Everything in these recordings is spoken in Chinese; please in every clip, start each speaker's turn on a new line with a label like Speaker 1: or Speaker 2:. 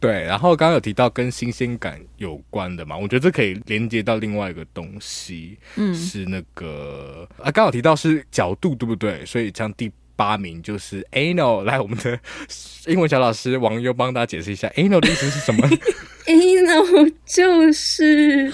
Speaker 1: 对，然后刚刚有提到跟新鲜感有关的嘛，我觉得这可以连接到另外一个东西，嗯，是那个啊，刚好提到是角度，对不对？所以像第八名就是 anal，来，我们的英文小老师王优帮大家解释一下 anal 的意思是什么？
Speaker 2: anal 就是。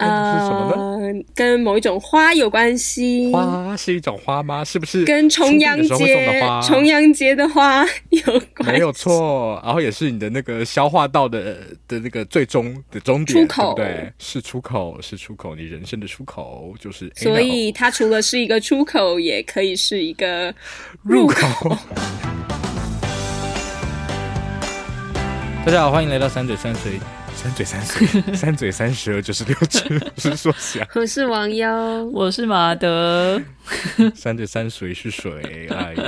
Speaker 2: 呃，跟某一种花有关系。
Speaker 1: 花是一种花吗？是不是？
Speaker 2: 跟重阳节重阳节的花有关系。
Speaker 1: 没有错，然后也是你的那个消化道的的那个最终的终点，
Speaker 2: 出口，
Speaker 1: 对不对？是出口，是出口，你人生的出口就是。
Speaker 2: 所以它除了是一个出口，也可以是一个入口。
Speaker 1: 入口 大家好，欢迎来到三嘴三舌。三嘴三舌，三嘴三舌就是六只，不是说想。
Speaker 2: 我是王妖，
Speaker 3: 我是马德。
Speaker 1: 三嘴三水是水，哎呦，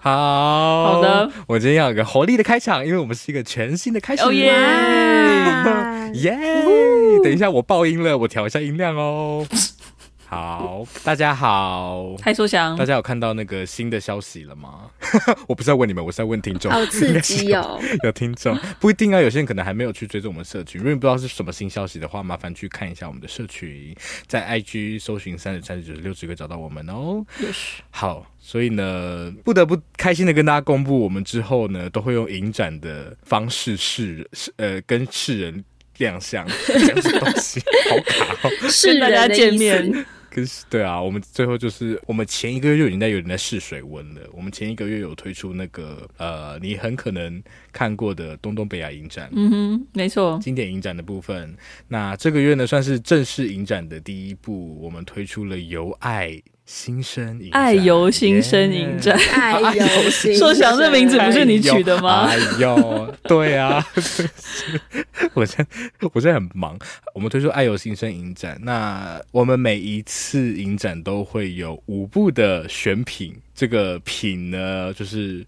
Speaker 1: 好
Speaker 3: 好的。
Speaker 1: 我今天要有个活力的开场，因为我们是一个全新的开始。
Speaker 3: 耶
Speaker 1: 耶！等一下我爆音了，我调一下音量哦。好，大家好，
Speaker 3: 嗨，说翔，
Speaker 1: 大家有看到那个新的消息了吗？我不是在问你们，我是在问听众。
Speaker 2: 好刺激哦！
Speaker 1: 有听众不一定啊，有些人可能还没有去追踪我们社群。如果你不知道是什么新消息的话，麻烦去看一下我们的社群，在 IG 搜寻三十三十九十六，就可以找到我们哦。
Speaker 3: Yes.
Speaker 1: 好，所以呢，不得不开心的跟大家公布，我们之后呢都会用影展的方式示呃跟世人亮相，什么东西 好卡哦，
Speaker 3: 跟大家见面。
Speaker 1: 对啊，我们最后就是我们前一个月就已经在有人在试水温了。我们前一个月有推出那个呃，你很可能看过的东东北亚影展，
Speaker 3: 嗯哼，没错，
Speaker 1: 经典影展的部分。那这个月呢，算是正式影展的第一部，我们推出了由爱。新生影展，爱
Speaker 3: 游新生影展，
Speaker 2: 爱由新生。
Speaker 3: 说翔这名字不是你取的吗？
Speaker 1: 哎呦，对啊，我现我现在很忙。我们推出爱游新生影展，那我们每一次影展都会有五部的选品，这个品呢，就是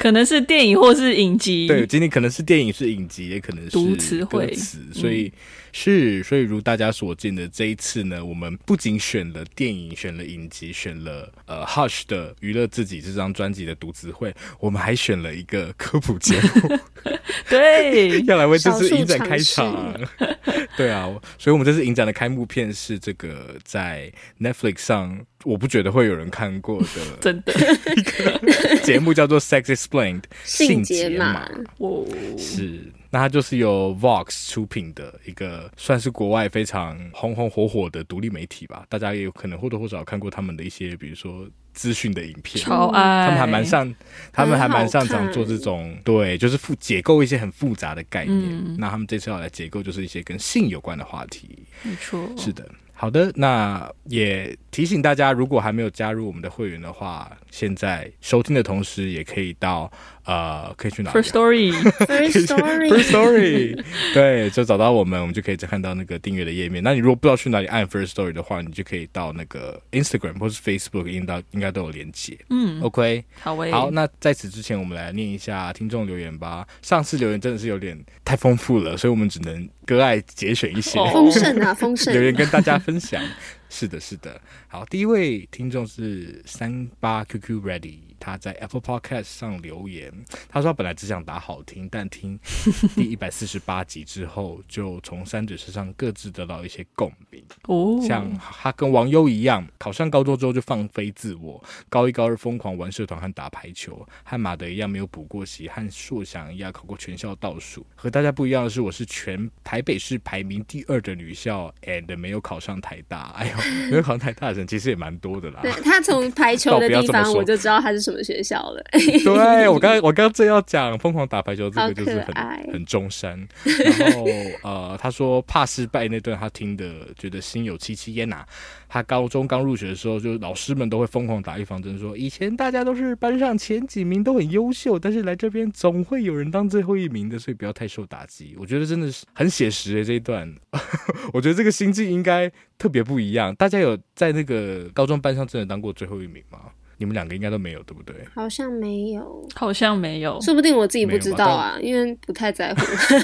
Speaker 3: 可能是电影或是影集。
Speaker 1: 对，今天可能是电影是影集，也可能是
Speaker 3: 读词汇，
Speaker 1: 所以。嗯是，所以如大家所见的这一次呢，我们不仅选了电影，选了影集，选了呃 Hush 的娱乐自己这张专辑的读词会，我们还选了一个科普节目，
Speaker 3: 对，
Speaker 1: 要来为这次影展开场。对啊，所以我们这次影展的开幕片是这个在 Netflix 上，我不觉得会有人看过的，
Speaker 3: 真的
Speaker 1: 一个节目叫做 Sex Explained
Speaker 2: 性解码，
Speaker 3: 哦，
Speaker 1: 是。那它就是由 Vox 出品的一个，算是国外非常红红火火的独立媒体吧。大家也有可能或多或少看过他们的一些，比如说资讯的影片。
Speaker 3: 超爱。
Speaker 1: 他们还蛮擅，他们还蛮擅长做这种，对，就是复解构一些很复杂的概念。嗯。那他们这次要来解构，就是一些跟性有关的话题。
Speaker 3: 没错。
Speaker 1: 是的。好的，那也提醒大家，如果还没有加入我们的会员的话，现在收听的同时，也可以到呃，可以去哪里
Speaker 3: ？First Story，First
Speaker 2: Story，First
Speaker 1: Story，对，就找到我们，我们就可以再看到那个订阅的页面。那你如果不知道去哪里按 First Story 的话，你就可以到那个 Instagram 或是 Facebook，应该应该都有连接。
Speaker 3: 嗯
Speaker 1: ，OK，
Speaker 3: 好喂，
Speaker 1: 好，那在此之前，我们来念一下听众留言吧。上次留言真的是有点太丰富了，所以我们只能割爱节选一些
Speaker 2: 丰盛啊，丰盛
Speaker 1: 留言跟大家分享。是的，是的。好，第一位听众是三八 QQ Ready。他在 Apple Podcast 上留言，他说他本来只想打好听，但听 第一百四十八集之后，就从三者身上各自得到一些共鸣。哦，像他跟王优一样，考上高中之后就放飞自我，高一高二疯狂玩社团和打排球，和马德一样没有补过习，和硕翔一样考过全校倒数。和大家不一样的是，我是全台北市排名第二的女校，and 没有考上台大。哎呦，没有考上台大的人其实也蛮多的啦。
Speaker 2: 对，他从排球的地方，我就知道他是什么学校了？
Speaker 1: 对，我刚我刚刚正要讲疯狂打排球这个就是很很中山，然后呃他说怕失败那段他听的觉得心有戚戚焉呐。他高中刚入学的时候，就老师们都会疯狂打预防针，说以前大家都是班上前几名都很优秀，但是来这边总会有人当最后一名的，所以不要太受打击。我觉得真的是很写实诶，这一段，我觉得这个心境应该特别不一样。大家有在那个高中班上真的当过最后一名吗？你们两个应该都没有，对不对？
Speaker 2: 好像没有，
Speaker 3: 好像没有，
Speaker 2: 说不定我自己不知道啊，因为不太在乎，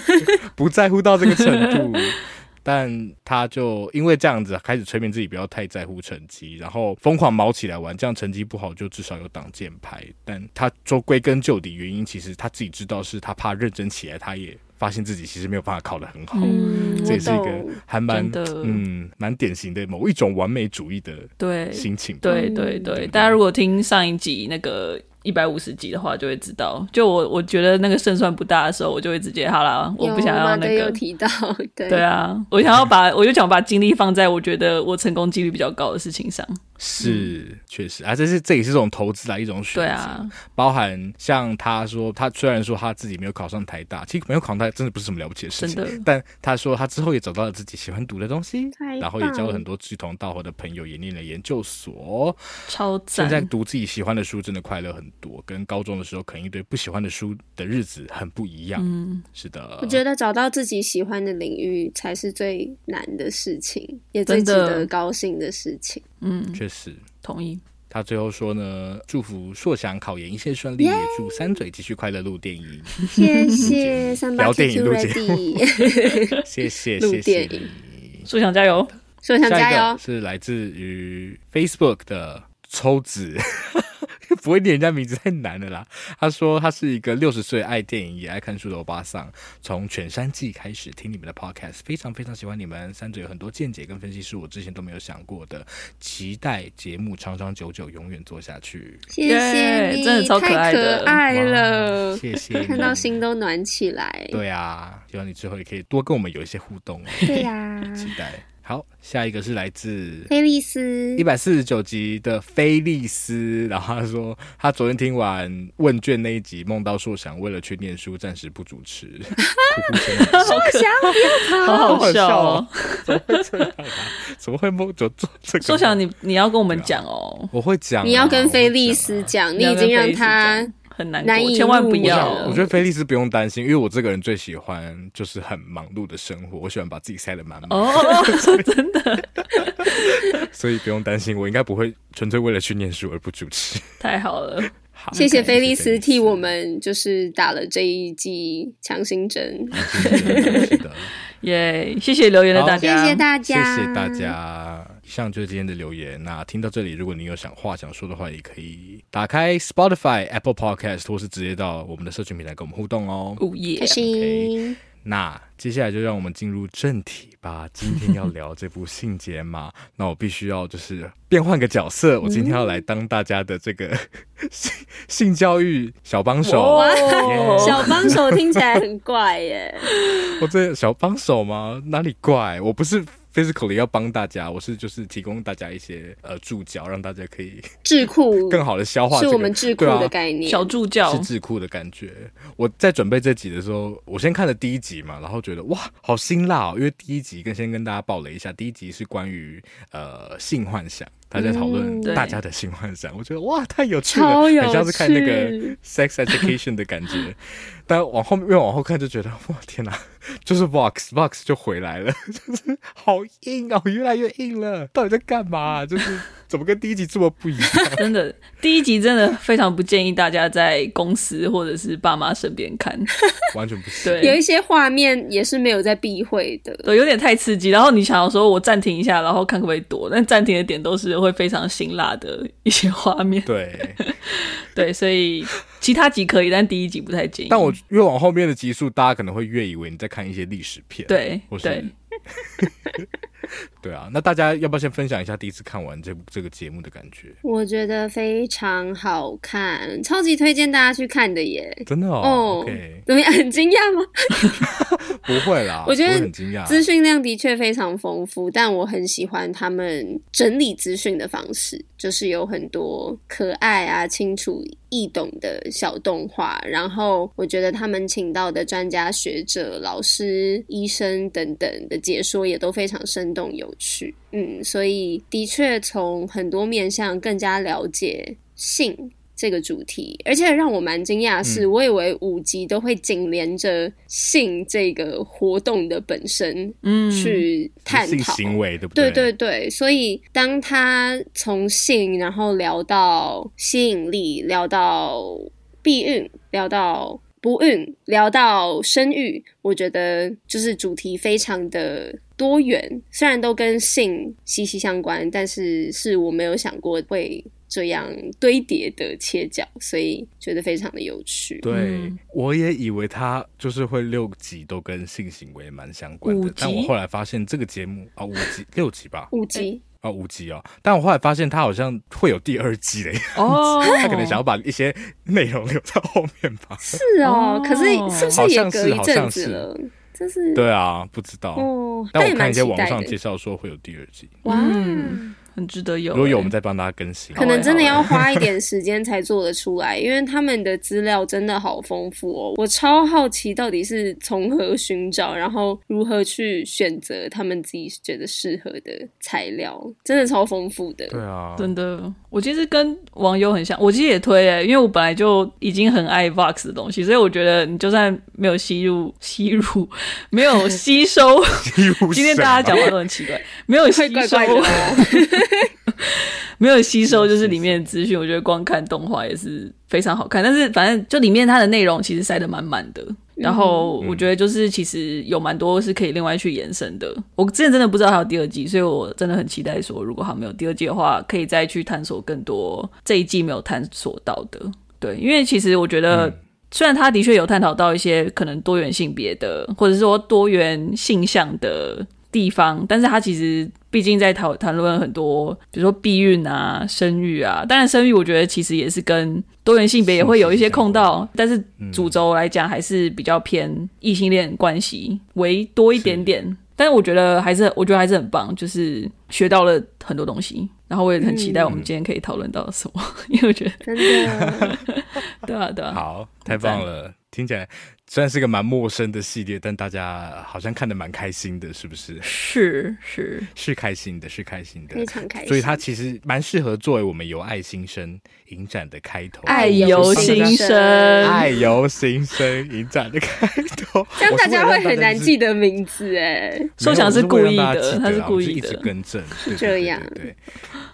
Speaker 1: 不在乎到这个程度。但他就因为这样子开始催眠自己不要太在乎成绩，然后疯狂毛起来玩，这样成绩不好就至少有挡箭牌。但他说归根究底，原因其实他自己知道是他怕认真起来，他也。发现自己其实没有办法考得很好，
Speaker 2: 嗯、
Speaker 1: 这也是一个还蛮
Speaker 3: 的
Speaker 1: 嗯蛮典型的某一种完美主义的
Speaker 3: 对
Speaker 1: 心情。
Speaker 3: 对对对，大家如果听上一集那个。一百五十集的话就会知道，就我我觉得那个胜算不大的时候，我就会直接好啦，我不想要那个。
Speaker 2: 有提到，对
Speaker 3: 对啊，我想要把我就想把精力放在我觉得我成功几率比较高的事情上。
Speaker 1: 是，确实啊，这是这也是这种投资的一种选择。
Speaker 3: 对啊，包
Speaker 1: 含像他说，他虽然说他自己没有考上台大，其实没有考上台大真的不是什么了不起的事情。
Speaker 3: 真的，
Speaker 1: 但他说他之后也找到了自己喜欢读的东西，然后也交了很多志同道合的朋友，也念了研究所，
Speaker 3: 超赞。
Speaker 1: 现在读自己喜欢的书真的快乐很多，跟高中的时候啃一堆不喜欢的书的日子很不一样。
Speaker 3: 嗯，
Speaker 1: 是的。
Speaker 2: 我觉得找到自己喜欢的领域才是最难的事情，也最值得高兴的事情。
Speaker 3: 嗯，
Speaker 1: 确实
Speaker 3: 同意。
Speaker 1: 他最后说呢，祝福硕翔考研一切顺利，yeah! 也祝三嘴继续快乐录电影。
Speaker 2: 谢谢，
Speaker 1: 聊电影录节目，谢谢谢谢。
Speaker 3: 硕翔加油，
Speaker 2: 硕翔加油。
Speaker 1: 是来自于 Facebook 的抽纸。不会念人家名字太难了啦。他说他是一个六十岁爱电影也爱看书的欧巴桑，从《犬山记》开始听你们的 Podcast，非常非常喜欢你们。三者有很多见解跟分析是我之前都没有想过的，期待节目长长久久，永远做下去。
Speaker 2: 谢谢你，
Speaker 3: 真的超可爱的，
Speaker 2: 可爱了，
Speaker 1: 谢谢，
Speaker 2: 看到心都暖起来。
Speaker 1: 对啊，希望你之后也可以多跟我们有一些互动。
Speaker 2: 对呀、啊，
Speaker 1: 期待。好，下一个是来自
Speaker 2: 菲利斯一
Speaker 1: 百四十九集的菲利斯，然后他说他昨天听完问卷那一集，梦到硕想为了去念书暂时不主持，
Speaker 2: 硕想
Speaker 3: 好好笑哦，
Speaker 1: 怎么会这样啊？怎么会梦就做这个？
Speaker 3: 硕想你你要跟我们讲哦，
Speaker 1: 我会讲、啊，
Speaker 2: 你要跟菲利斯讲、啊，你已经让他。
Speaker 3: 很难过，千万不要。
Speaker 1: 我觉得菲利斯不用担心，因为我这个人最喜欢就是很忙碌的生活，我喜欢把自己塞得满满。
Speaker 3: 哦，真的。
Speaker 1: 所以不用担心，我应该不会纯粹为了去念书而不主持。
Speaker 3: 太好了，
Speaker 1: 好，
Speaker 2: 谢谢菲利斯替我们就是打了这一剂强心针。
Speaker 1: 是的，
Speaker 3: 耶！谢谢留言的大家，
Speaker 2: 谢谢大家，
Speaker 1: 谢谢大家。以上就是今天的留言。那听到这里，如果你有想话想说的话，也可以打开 Spotify、Apple Podcast，或是直接到我们的社群平台跟我们互动哦。
Speaker 3: 哦耶！
Speaker 2: 开心。
Speaker 1: 那接下来就让我们进入正题吧。今天要聊这部信解码，那我必须要就是变换个角色，我今天要来当大家的这个性 性教育小帮手。
Speaker 2: Yeah、小帮手听起来很怪耶。
Speaker 1: 我这小帮手吗？哪里怪？我不是。Physically 要帮大家，我是就是提供大家一些呃助教，让大家可以
Speaker 2: 智库
Speaker 1: 更好的消化、這個。
Speaker 2: 是我们智库的概念，
Speaker 3: 啊、小助教
Speaker 1: 是智库的感觉。我在准备这集的时候，我先看了第一集嘛，然后觉得哇，好辛辣哦！因为第一集跟先跟大家报了一下，第一集是关于呃性幻想。他在讨论大家的性幻想，嗯，我觉得哇，太有趣了，很像是看那个 sex education 的感觉。但往后越往后看，就觉得哇，天哪，就是 Vox Vox 就回来了，就是好硬哦，越来越硬了，到底在干嘛，啊？就是。怎么跟第一集这么不一样？
Speaker 3: 真的，第一集真的非常不建议大家在公司或者是爸妈身边看，
Speaker 1: 完全不是。
Speaker 3: 对，
Speaker 2: 有一些画面也是没有在避讳的，
Speaker 3: 对，有点太刺激。然后你想要说我暂停一下，然后看可不可以躲，但暂停的点都是会非常辛辣的一些画面。
Speaker 1: 对，
Speaker 3: 对，所以其他集可以，但第一集不太建议。
Speaker 1: 但我越往后面的集数，大家可能会越以为你在看一些历史片，
Speaker 3: 对，
Speaker 1: 或是 对。啊，那大家要不要先分享一下第一次看完这部这个节目的感觉？
Speaker 2: 我觉得非常好看，超级推荐大家去看的耶！
Speaker 1: 真的哦，
Speaker 2: 怎么样？很惊讶吗？
Speaker 1: 不会啦，
Speaker 2: 我觉得
Speaker 1: 很惊讶，
Speaker 2: 资讯量的确非常丰富，但我很喜欢他们整理资讯的方式，就是有很多可爱啊、清楚易懂的小动画，然后我觉得他们请到的专家学者、老师、医生等等的解说也都非常生动有趣。嗯，所以的确从很多面向更加了解性这个主题，而且让我蛮惊讶的是，我以为五集都会紧连着性这个活动的本身，嗯，去探讨
Speaker 1: 性行为，对不对？
Speaker 2: 对对对，所以当他从性，然后聊到吸引力，聊到避孕，聊到。不孕，聊到生育，我觉得就是主题非常的多元，虽然都跟性息息相关，但是是我没有想过会这样堆叠的切角，所以觉得非常的有趣。
Speaker 1: 对，嗯、我也以为他就是会六集都跟性行为蛮相关的，但我后来发现这个节目啊、哦，五集 六集吧，
Speaker 2: 五集。
Speaker 1: 哦，五集哦，但我后来发现他好像会有第二季的样子，哦，他可能想要把一些内容留在后面吧。
Speaker 2: 是哦，可是是不是也隔一阵子了？就是
Speaker 1: 对啊，不知道。哦，但我看一些网上介绍说会有第二季。
Speaker 2: 哇。
Speaker 3: 很值得有，
Speaker 1: 如果有我们再帮大家更新，
Speaker 2: 可能真的要花一点时间才做得出来，因为他们的资料真的好丰富哦。我超好奇到底是从何寻找，然后如何去选择他们自己觉得适合的材料，真的超丰富的。
Speaker 1: 对啊，
Speaker 3: 真的，我其实跟网友很像，我其实也推欸，因为我本来就已经很爱 Vox 的东西，所以我觉得你就算没有吸入吸入，没有吸收，今天大家讲话都很奇怪，没有吸收。怪怪 没有吸收，就是里面的资讯。我觉得光看动画也是非常好看，但是反正就里面它的内容其实塞得满满的。然后我觉得就是其实有蛮多是可以另外去延伸的。我之前真的不知道还有第二季，所以我真的很期待说，如果还没有第二季的话，可以再去探索更多这一季没有探索到的。对，因为其实我觉得，虽然他的确有探讨到一些可能多元性别的，或者是说多元性向的地方，但是他其实。毕竟在讨谈论很多，比如说避孕啊、生育啊。当然，生育我觉得其实也是跟多元性别也会有一些控到，但是主轴来讲还是比较偏异性恋关系为多一点点。是但是我觉得还是，我觉得还是很棒，就是学到了很多东西。然后我也很期待我们今天可以讨论到什么，嗯、因为我觉得
Speaker 2: 真的，
Speaker 3: 对啊，对啊，
Speaker 1: 好，太棒了，听起来。虽然是个蛮陌生的系列，但大家好像看得蛮开心的，是不是？
Speaker 3: 是是
Speaker 1: 是开心的，是开心的，
Speaker 2: 非常开心。
Speaker 1: 所以它其实蛮适合作为我们由爱心生影展的开头。
Speaker 3: 爱由心生，
Speaker 1: 爱由心生影展的开头，
Speaker 2: 这样大家会很难记得名字哎。
Speaker 3: 说想是故意的，他是故意的，
Speaker 1: 一直更正。
Speaker 2: 是这样，
Speaker 1: 对。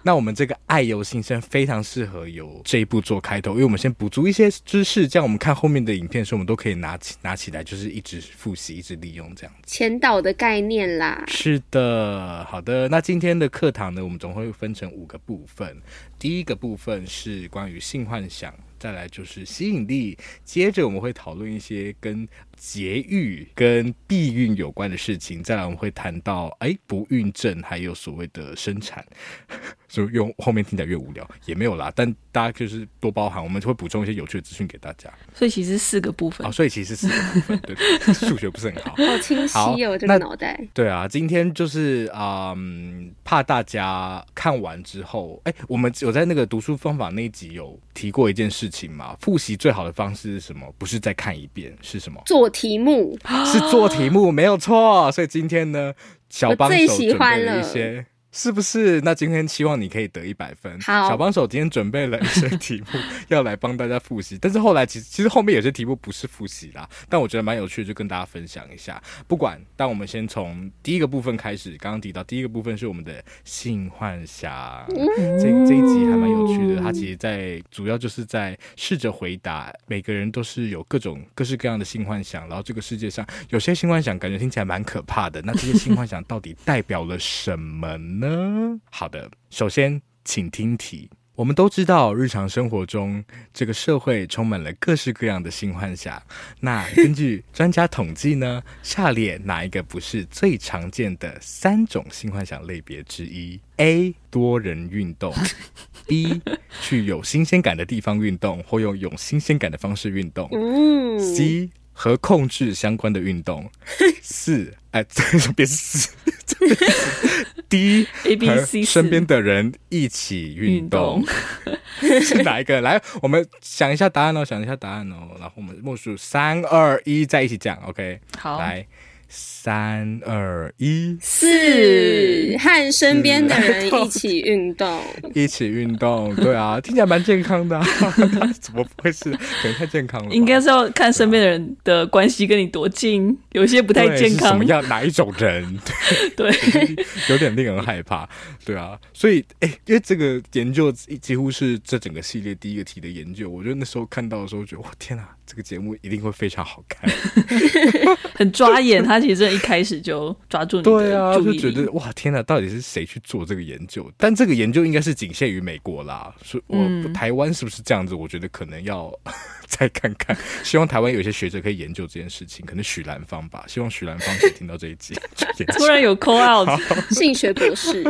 Speaker 1: 那我们这个爱由心生非常适合由这一部做开头，因为我们先补足一些知识，这样我们看后面的影片的时候，我们都可以拿起。拿起来就是一直复习，一直利用这样子。
Speaker 2: 前导的概念啦。
Speaker 1: 是的，好的。那今天的课堂呢，我们总会分成五个部分。第一个部分是关于性幻想，再来就是吸引力，接着我们会讨论一些跟节育跟避孕有关的事情，再来我们会谈到哎不孕症，还有所谓的生产。就用后面听起来越无聊也没有啦，但大家就是多包涵，我们就会补充一些有趣的资讯给大家。
Speaker 3: 所以其实四个部分，
Speaker 1: 哦，所以其实四个部分，对，数学不是很好，
Speaker 2: 好清晰哦，这个脑袋。
Speaker 1: 对啊，今天就是嗯，怕大家看完之后，哎，我们有在那个读书方法那一集有提过一件事情嘛？复习最好的方式是什么？不是再看一遍，是什么？
Speaker 2: 做题目，
Speaker 1: 是做题目，没有错。所以今天呢，小帮手准备了一些。是不是？那今天希望你可以得一百分。
Speaker 2: 好，
Speaker 1: 小帮手今天准备了一些题目要来帮大家复习，但是后来其实其实后面有些题目不是复习啦，但我觉得蛮有趣的，就跟大家分享一下。不管，但我们先从第一个部分开始。刚刚提到第一个部分是我们的性幻想，嗯、这这一集还蛮有趣的。它其实在主要就是在试着回答每个人都是有各种各式各样的性幻想，然后这个世界上有些性幻想感觉听起来蛮可怕的，那这些性幻想到底代表了什么呢？呢？好的，首先请听题。我们都知道，日常生活中这个社会充满了各式各样的性幻想。那根据专家统计呢，下列哪一个不是最常见的三种性幻想类别之一？A. 多人运动；B. 去有新鲜感的地方运动，或用有新鲜感的方式运动；C. 和控制相关的运动。四，哎，别四。第一，A B C，身边的人一起运动，运动是哪一个？来，我们想一下答案哦，想一下答案哦，然后我们默数三二一，再一起讲，OK？
Speaker 3: 好，
Speaker 1: 来。三二一，
Speaker 2: 四和身边的人一起运动，
Speaker 1: 一起运动，对啊，听起来蛮健康的，啊，怎么不会是？可能太健康了。
Speaker 3: 应该是要看身边的人的关系跟你多近，有些不太健康。
Speaker 1: 什么样？哪一种人？
Speaker 3: 对，
Speaker 1: 对有点令人害怕。对啊，所以哎，因为这个研究几乎是这整个系列第一个题的研究，我觉得那时候看到的时候，觉得哇天啊！这个节目一定会非常好看，
Speaker 3: 很抓眼。他其实一开始就抓住你
Speaker 1: 对啊，就觉得哇，天哪，到底是谁去做这个研究？但这个研究应该是仅限于美国啦。所以我、嗯、台湾是不是这样子？我觉得可能要再看看。希望台湾有些学者可以研究这件事情，可能许兰芳吧。希望许兰芳可以听到这一集。
Speaker 3: 突然有 call out，
Speaker 2: 性学博士，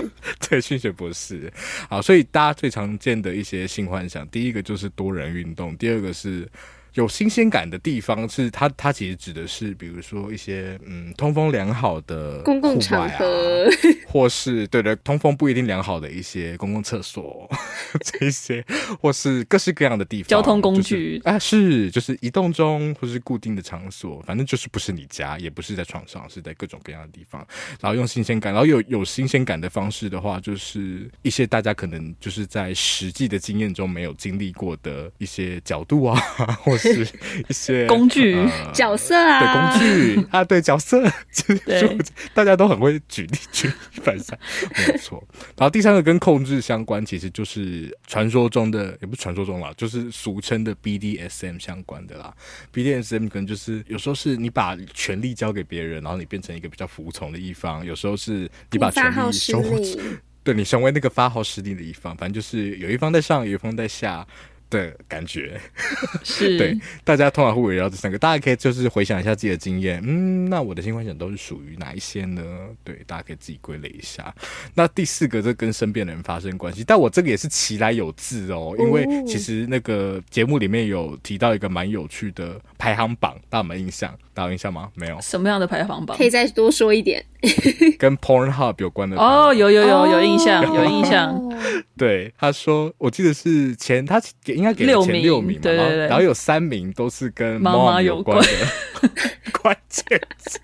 Speaker 1: 对，性学博士。好，所以大家最常见的一些性幻想，第一个就是多人运动，第二个是。有新鲜感的地方是它，它其实指的是，比如说一些嗯通风良好的、啊、
Speaker 2: 公共场合，
Speaker 1: 或是对的通风不一定良好的一些公共厕所，这些或是各式各样的地方，
Speaker 3: 交通工具、
Speaker 1: 就是、啊，是就是移动中或是固定的场所，反正就是不是你家，也不是在床上，是在各种各样的地方。然后用新鲜感，然后有有新鲜感的方式的话，就是一些大家可能就是在实际的经验中没有经历过的一些角度啊，或。是一些
Speaker 3: 工具、
Speaker 1: 呃、
Speaker 2: 角色啊，
Speaker 1: 对工具啊，对角色，对大家都很会举例举一反三，没有错。然后第三个跟控制相关，其实就是传说中的，也不是传说中啦，就是俗称的 BDSM 相关的啦。BDSM 可能就是有时候是你把权力交给别人，然后你变成一个比较服从的一方；有时候是你把权力收，对你成为那个发号施令的一方。反正就是有一方在上，有一方在下。的感觉
Speaker 3: 是
Speaker 1: 对，大家通常会围绕这三个，大家可以就是回想一下自己的经验，嗯，那我的性幻想都是属于哪一些呢？对，大家可以自己归类一下。那第四个，这跟身边的人发生关系，但我这个也是其来有自哦，因为其实那个节目里面有提到一个蛮有趣的排行榜，大家有没有印象？大家有印象吗？没有。
Speaker 3: 什么样的排行榜？
Speaker 2: 可以再多说一点。
Speaker 1: 跟 Pornhub 有关的
Speaker 3: 哦，有有有有印象，有印象。
Speaker 1: 对，他说，我记得是前他给应该给了前六名嘛，
Speaker 3: 对对对，
Speaker 1: 然后有三名都是跟妈妈有关的 关键词，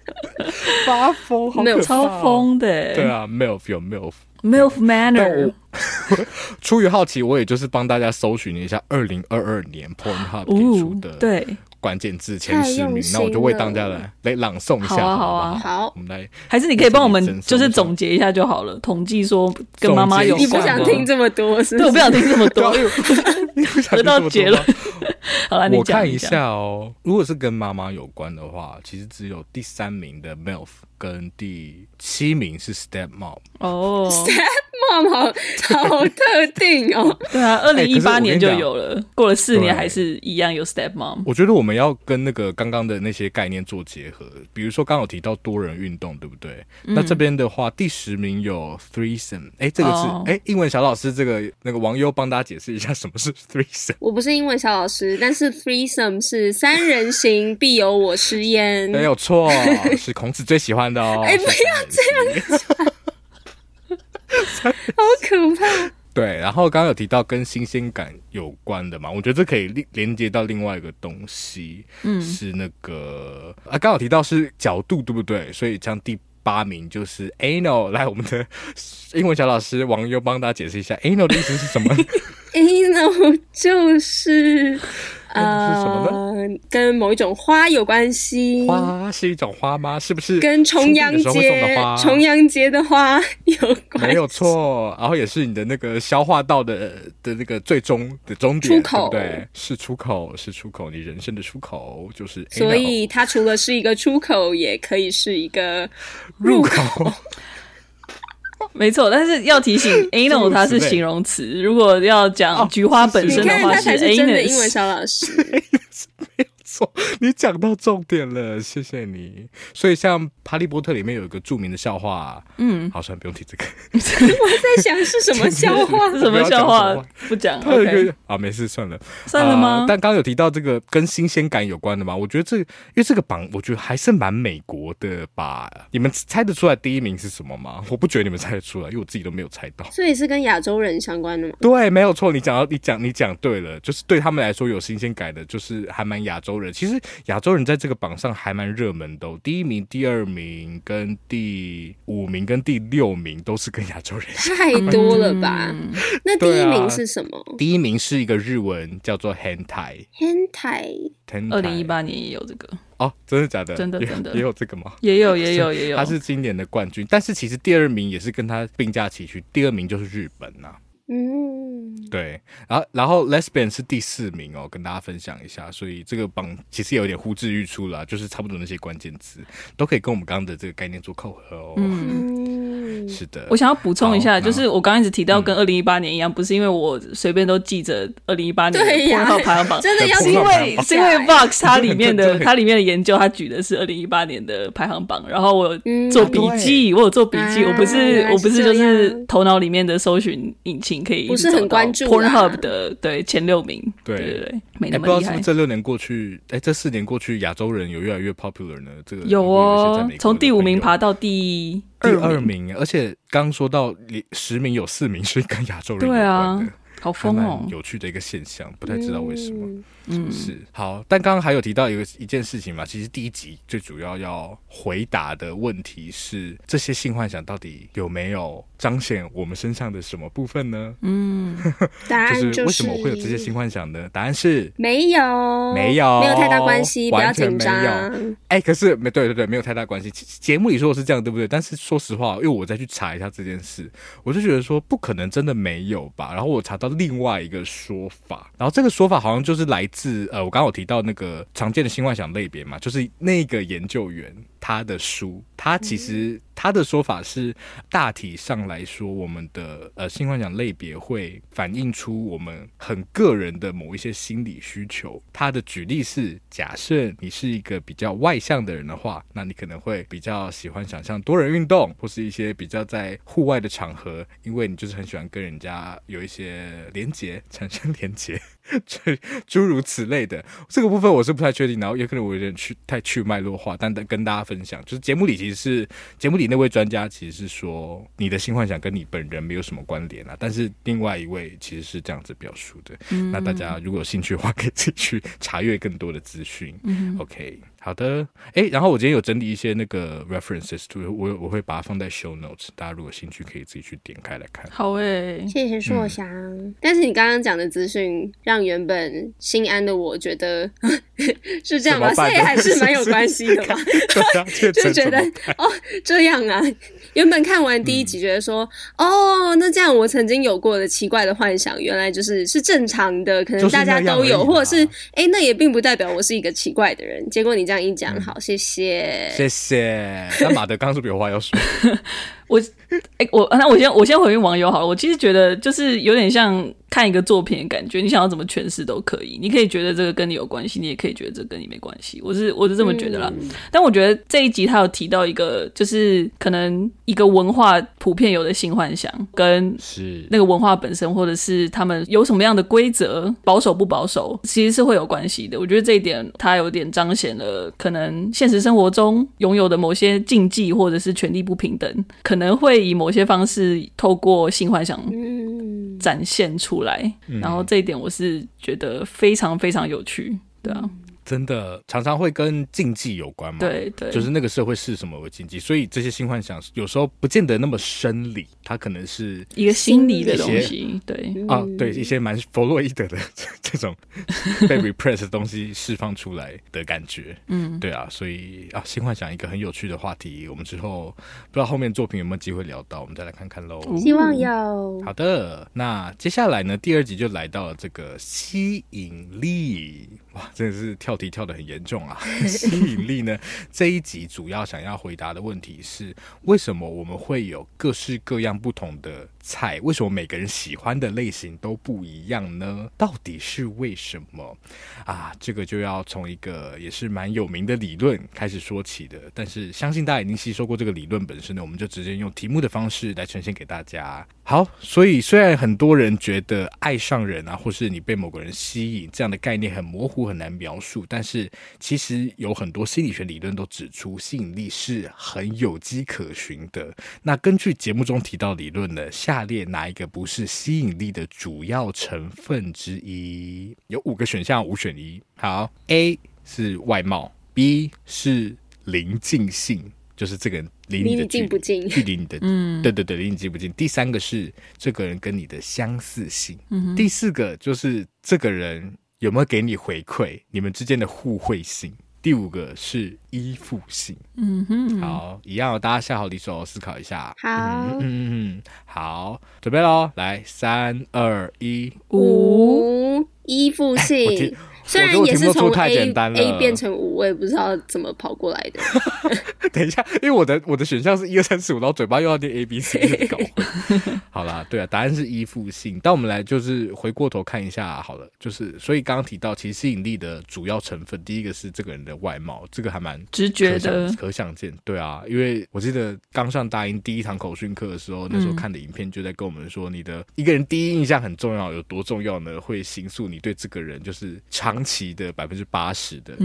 Speaker 1: 发疯，好有，
Speaker 3: 超疯的。
Speaker 1: 对啊，Milf，有
Speaker 3: Milf，Milf manner。
Speaker 1: 出于好奇，我也就是帮大家搜寻了一下二零二二年 Pornhub 给出的对。关键字前十名，那我就为大家来来朗诵一下，好啊，
Speaker 3: 好啊，
Speaker 2: 好，
Speaker 3: 我们来，还是你可以帮我们就是总结一下就好了，统计说跟妈妈有关，
Speaker 2: 你不想听这么多是不是？
Speaker 3: 对，我不想听这么多，
Speaker 1: 得
Speaker 3: 到结论。好了，
Speaker 1: 我看一下哦，如果是跟妈妈有关的话，其实只有第三名的 MILF 跟第七名是 Step Mom
Speaker 2: 哦，Step 好好特定哦。
Speaker 3: 对啊，二零一八年就有了，过了四年还是一样有 Step Mom。
Speaker 1: 我觉得我们要跟那个刚刚的那些概念做结合，比如说刚刚有提到多人运动，对不对？嗯、那这边的话，第十名有 Threesome，哎，这个是哎、哦，英文小老师，这个那个王优帮大家解释一下什么是 Threesome。
Speaker 2: 我不是英文小老师，但是 Threesome 是三人行必有我师焉，
Speaker 1: 没有错，是孔子最喜欢的哦。
Speaker 2: 哎，不要这样子，好可怕。
Speaker 1: 对，然后刚刚有提到跟新鲜感有关的嘛，我觉得这可以连连接到另外一个东西，嗯，是那个啊，刚好提到是角度，对不对？所以像第八名就是 anal，来，我们的 英文小老师王优帮大家解释一下 anal 的意思是什么？
Speaker 2: anal 就是。呃，跟某一种花有关系。
Speaker 1: 花是一种花吗？是不是？
Speaker 2: 跟重阳节重阳节的花有关？
Speaker 1: 没有错。然后也是你的那个消化道的的那个最终的终点，
Speaker 2: 出口，
Speaker 1: 对对？是出口，是出口，你人生的出口就是。
Speaker 2: 所以它除了是一个出口，也可以是一个入口。
Speaker 3: 没错，但是要提醒，anal 它是形容词。如果要讲菊花本身的话，
Speaker 2: 他才是真的英文 小老
Speaker 1: 师。你讲到重点了，谢谢你。所以像《哈利波特》里面有一个著名的笑话，嗯，好，算了，不用提这个。
Speaker 2: 我在想是什么笑话？
Speaker 3: 什么笑话？不讲。Okay
Speaker 1: 啊，没事，算了，
Speaker 3: 算了吗？
Speaker 1: 呃、但刚刚有提到这个跟新鲜感有关的嘛？我觉得这，因为这个榜，我觉得还是蛮美国的吧。你们猜得出来第一名是什么吗？我不觉得你们猜得出来，因为我自己都没有猜到。
Speaker 2: 所以是跟亚洲人相关的吗？
Speaker 1: 对，没有错。你讲到，你讲，你讲对了，就是对他们来说有新鲜感的，就是还蛮亚洲人。其实亚洲人在这个榜上还蛮热门的，第一名、第二名跟第五名跟第六名都是跟亚洲人。
Speaker 2: 太多了吧？嗯、那第一名是什么？
Speaker 1: 啊、第一名是一个日文，叫做 hentai。
Speaker 2: hentai。
Speaker 3: 二零一八年也有这个
Speaker 1: 哦，真的假的？
Speaker 3: 真的真的
Speaker 1: 也有这个吗？
Speaker 3: 也有也有也有。
Speaker 1: 他是今年的冠军，但是其实第二名也是跟他并驾齐驱，第二名就是日本呐、啊。
Speaker 2: 嗯，
Speaker 1: 对，然后然后 Lesbian 是第四名哦，跟大家分享一下，所以这个榜其实有点呼之欲出了，就是差不多那些关键词都可以跟我们刚刚的这个概念做扣合哦。嗯，是的。
Speaker 3: 我想要补充一下，就是我刚刚一直提到跟二零一八年一样，嗯、不是因为我随便都记着二零一八年的 Pornhub 排行榜，
Speaker 2: 真的要
Speaker 3: 是因为是因为 Vox 它里面的 它里面的研究，它举的是二零一八年的排行榜，然后我做笔记，嗯、我有做笔记，啊、我不是我不是就是头脑里面的搜寻引擎。可以
Speaker 2: 不是很关注
Speaker 3: Pornhub 的对前六名，
Speaker 1: 对。
Speaker 3: 对对，
Speaker 1: 没那么厉害。不知道是不是这六年过去，哎，这四年过去，亚洲人有越来越 popular 呢？这个
Speaker 3: 有哦，从第五名爬到第
Speaker 1: 第二名，而且刚刚说到十名有四名是跟亚洲人有关的。
Speaker 3: 好疯哦！
Speaker 1: 有趣的一个现象，不太知道为什么。嗯，是好。但刚刚还有提到一个一件事情嘛，其实第一集最主要要回答的问题是：这些性幻想到底有没有彰显我们身上的什么部分呢？嗯，
Speaker 2: 答案
Speaker 1: 就是为什么会有这些性幻想呢？答案是
Speaker 2: 没有，
Speaker 1: 没有，
Speaker 2: 没有太大关系，不要紧张。
Speaker 1: 哎，可是没对对对，没有太大关系。节目里说的是这样，对不对？但是说实话，因为我再去查一下这件事，我就觉得说不可能真的没有吧。然后我查到。另外一个说法，然后这个说法好像就是来自呃，我刚刚有提到那个常见的新幻想类别嘛，就是那个研究员他的书，他其实他的说法是大体上来说，我们的呃性幻想类别会反映出我们很个人的某一些心理需求。他的举例是，假设你是一个比较外向的人的话，那你可能会比较喜欢想象多人运动，或是一些比较在户外的场合，因为你就是很喜欢跟人家有一些。连接产生连接，这诸如此类的。这个部分我是不太确定，然后也可能我有点去太去脉络化，但跟大家分享，就是节目里其实是节目里那位专家其实是说你的性幻想跟你本人没有什么关联啊，但是另外一位其实是这样子表述的，嗯、那大家如果有兴趣的话，可以自己去查阅更多的资讯。嗯、OK。好的，哎，然后我今天有整理一些那个 references，我我会把它放在 show notes，大家如果兴趣可以自己去点开来看。
Speaker 3: 好诶，
Speaker 2: 谢谢硕翔。嗯、但是你刚刚讲的资讯，让原本心安的我觉得 是这样吗？所以还是蛮有关系的吧？就觉得哦，这样啊。原本看完第一集，觉得说，嗯、哦，那这样我曾经有过的奇怪的幻想，原来就是是正常的，可能大家都有，或者是哎，那也并不代表我是一个奇怪的人。结果你这样一讲，好，谢谢，
Speaker 1: 谢谢。那马德刚是不是有话要说？
Speaker 3: 我哎、欸，我那我先我先回应网友好了。我其实觉得就是有点像看一个作品的感觉，你想要怎么诠释都可以。你可以觉得这个跟你有关系，你也可以觉得这个跟你没关系。我是我是这么觉得啦。嗯、但我觉得这一集他有提到一个，就是可能一个文化普遍有的性幻想，跟是那个文化本身，或者是他们有什么样的规则，保守不保守，其实是会有关系的。我觉得这一点他有点彰显了可能现实生活中拥有的某些禁忌，或者是权力不平等，可能会以某些方式透过性幻想展现出来，嗯、然后这一点我是觉得非常非常有趣，对啊。
Speaker 1: 真的常常会跟禁忌有关嘛？
Speaker 3: 对对，
Speaker 1: 就是那个社会是什么为禁忌，所以这些性幻想有时候不见得那么生理，它可能是
Speaker 3: 一个心理的东西。对
Speaker 1: 啊，对一些蛮弗洛伊德的这种被 repress 的东西释放出来的感觉。嗯，对啊，所以啊，性幻想一个很有趣的话题，我们之后不知道后面作品有没有机会聊到，我们再来看看喽。
Speaker 2: 希望有。
Speaker 1: 好的，那接下来呢，第二集就来到了这个吸引力。哇，真的是跳题跳得很严重啊！吸引力呢？这一集主要想要回答的问题是：为什么我们会有各式各样不同的菜？为什么每个人喜欢的类型都不一样呢？到底是为什么啊？这个就要从一个也是蛮有名的理论开始说起的。但是相信大家已经吸收过这个理论本身呢，我们就直接用题目的方式来呈现给大家。好，所以虽然很多人觉得爱上人啊，或是你被某个人吸引这样的概念很模糊。很难描述，但是其实有很多心理学理论都指出，吸引力是很有迹可循的。那根据节目中提到理论呢，下列哪一个不是吸引力的主要成分之一？有五个选项，五选一。好，A 是外貌，B 是临近性，就是这个人离你的距离，
Speaker 2: 近不近？
Speaker 1: 距离你的，嗯，对对对，离你近不近？第三个是这个人跟你的相似性，嗯，第四个就是这个人。有没有给你回馈？你们之间的互惠性，第五个是依附性。
Speaker 3: 嗯哼，
Speaker 1: 好，一样，大家下好离手，思考一下。
Speaker 2: 好，
Speaker 1: 嗯嗯嗯，好，准备喽，来，三二一，
Speaker 2: 五，依附性。虽然也是从 A A 变成五，我也不知道怎么跑过来的。
Speaker 1: 等一下，因为我的我的选项是一二三四五，然后嘴巴又要念 A B C，搞 好啦，对啊，答案是依附性。但我们来就是回过头看一下好了，就是所以刚刚提到，其实吸引力的主要成分，第一个是这个人的外貌，这个还蛮
Speaker 3: 直觉的，
Speaker 1: 可想见。对啊，因为我记得刚上大英第一堂口训课的时候，那时候看的影片就在跟我们说，你的一个人第一印象很重要，有多重要呢？会形塑你对这个人就是长。长期的百分之八十的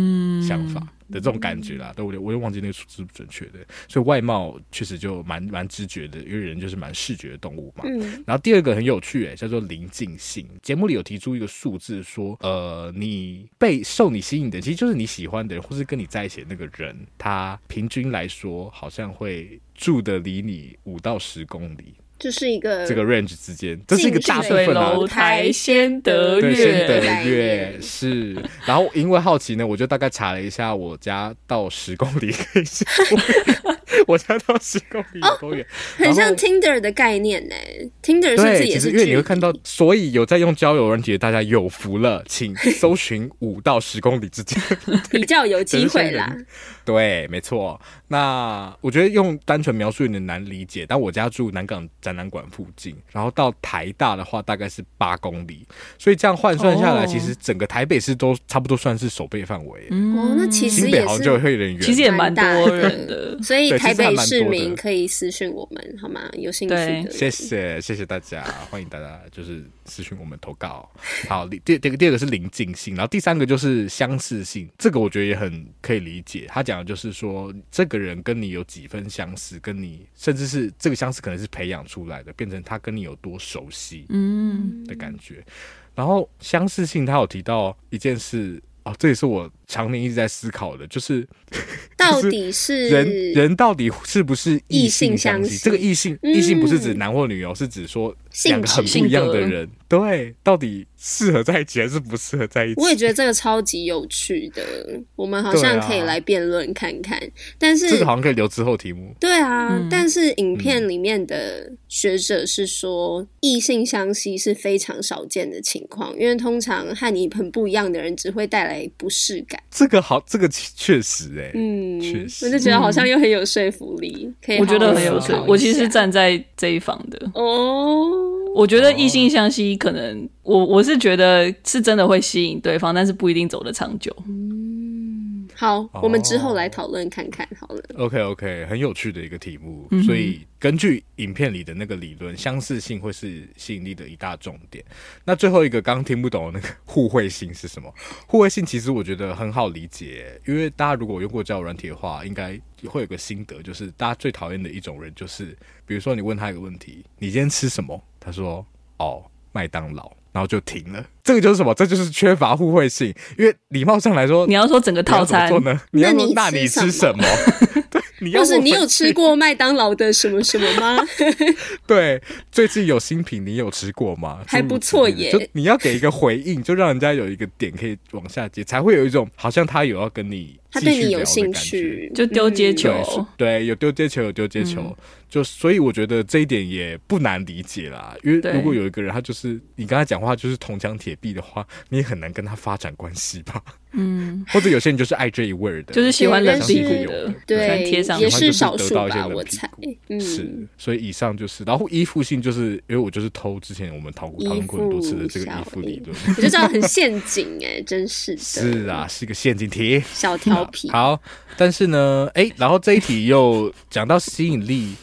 Speaker 1: 想法的这种感觉啦，但我我又忘记那个数字是不是准确的，所以外貌确实就蛮蛮直觉的，因为人就是蛮视觉的动物嘛。然后第二个很有趣，哎，叫做临近性。节目里有提出一个数字，说，呃，你被受你吸引的，其实就是你喜欢的人，或是跟你在一起的那个人，他平均来说好像会住的离你五到十公里。
Speaker 2: 这是一个
Speaker 1: 这个 range 之间，这是一个大部分啊。
Speaker 3: 楼台先得月，
Speaker 1: 先得月是。然后因为好奇呢，我就大概查了一下，我家到十公里可以是 我家到十公里有多远？
Speaker 2: 很像 Tinder 的概念呢。Tinder 是不是也是？
Speaker 1: 因为你会看到，所以有在用交友软体的大家有福了，请搜寻五到十公里之间，
Speaker 2: 比较有机会啦。
Speaker 1: 对，没错。那我觉得用单纯描述有点难理解，但我家住南港展览馆附近，然后到台大的话大概是八公里，所以这样换算下来，其实整个台北市都差不多算是守备范围。
Speaker 2: 哦，那其实
Speaker 1: 新北好像就会有点远，
Speaker 3: 其实也蛮多人的，
Speaker 2: 所以台北市民可以私讯我们好吗？有兴趣的，
Speaker 1: 谢谢谢谢大家，欢迎大家就是私讯我们投稿。好，第第第二个是临近性，然后第三个就是相似性，这个我觉得也很可以理解。他讲的就是说，这个人跟你有几分相似，跟你甚至是这个相似可能是培养出来的，变成他跟你有多熟悉，嗯的感觉。然后相似性，他有提到一件事哦，这也是我常年一直在思考的，就是
Speaker 2: 到底是
Speaker 1: 人人到底是不是异性相吸？这个异性异性不是指男或女哦，是指说两个很不一样的人，对，到底。适合在一起还是不适合在一起？
Speaker 2: 我也觉得这个超级有趣的，我们好像可以来辩论看看。啊、但是
Speaker 1: 这个好像可以留之后题目。
Speaker 2: 对啊，嗯、但是影片里面的学者是说，异性相吸是非常少见的情况，因为通常和你很不一样的人只会带来不适感。
Speaker 1: 这个好，这个确实哎、欸，
Speaker 2: 嗯，
Speaker 1: 确实，
Speaker 2: 我就觉得好像又很有说服力，嗯、可以好好。
Speaker 3: 我觉得很有说服力。我其实是站在这一方的
Speaker 2: 哦。
Speaker 3: 我觉得异性相吸，可能我我是觉得是真的会吸引对方，但是不一定走得长久。
Speaker 2: 嗯，好，我们之后来讨论看看好了。
Speaker 1: OK OK，很有趣的一个题目。嗯、所以根据影片里的那个理论，相似性会是吸引力的一大重点。那最后一个刚刚听不懂的那个互惠性是什么？互惠性其实我觉得很好理解，因为大家如果用过交友软体的话，应该会有个心得，就是大家最讨厌的一种人，就是比如说你问他一个问题：“你今天吃什么？”他说：“哦，麦当劳。”然后就停了。这个就是什么？这就是缺乏互惠性。因为礼貌上来说，
Speaker 3: 你要说整个套餐
Speaker 1: 做呢？你要说那你吃什么？对，你要
Speaker 2: 是你有吃过麦当劳的什么什么吗？
Speaker 1: 对，最近有新品，你有吃过吗？
Speaker 2: 还不错耶。
Speaker 1: 就你要给一个回应，就让人家有一个点可以往下接，才会有一种好像他有要跟你。
Speaker 2: 他对你有兴趣，
Speaker 3: 就丢接球，
Speaker 1: 嗯、对，对，有丢接球，有丢接球，嗯、就所以我觉得这一点也不难理解啦。因为如果有一个人，他就是你跟他讲话就是铜墙铁壁的话，你也很难跟他发展关系吧。嗯，或者有些人就是爱这一味儿的，
Speaker 3: 就是喜欢冷屁股的，对，贴上
Speaker 2: 也是少数吧，我猜。
Speaker 1: 嗯是，所以以上就是，然后依附性就是因为我就是偷之前我们讨讨论过很多次的这个依附理论，
Speaker 2: 我就知道很陷阱哎，真是的。
Speaker 1: 是啊，是一个陷阱题，
Speaker 2: 小调皮。
Speaker 1: 好，但是呢，哎，然后这一题又讲到吸引力。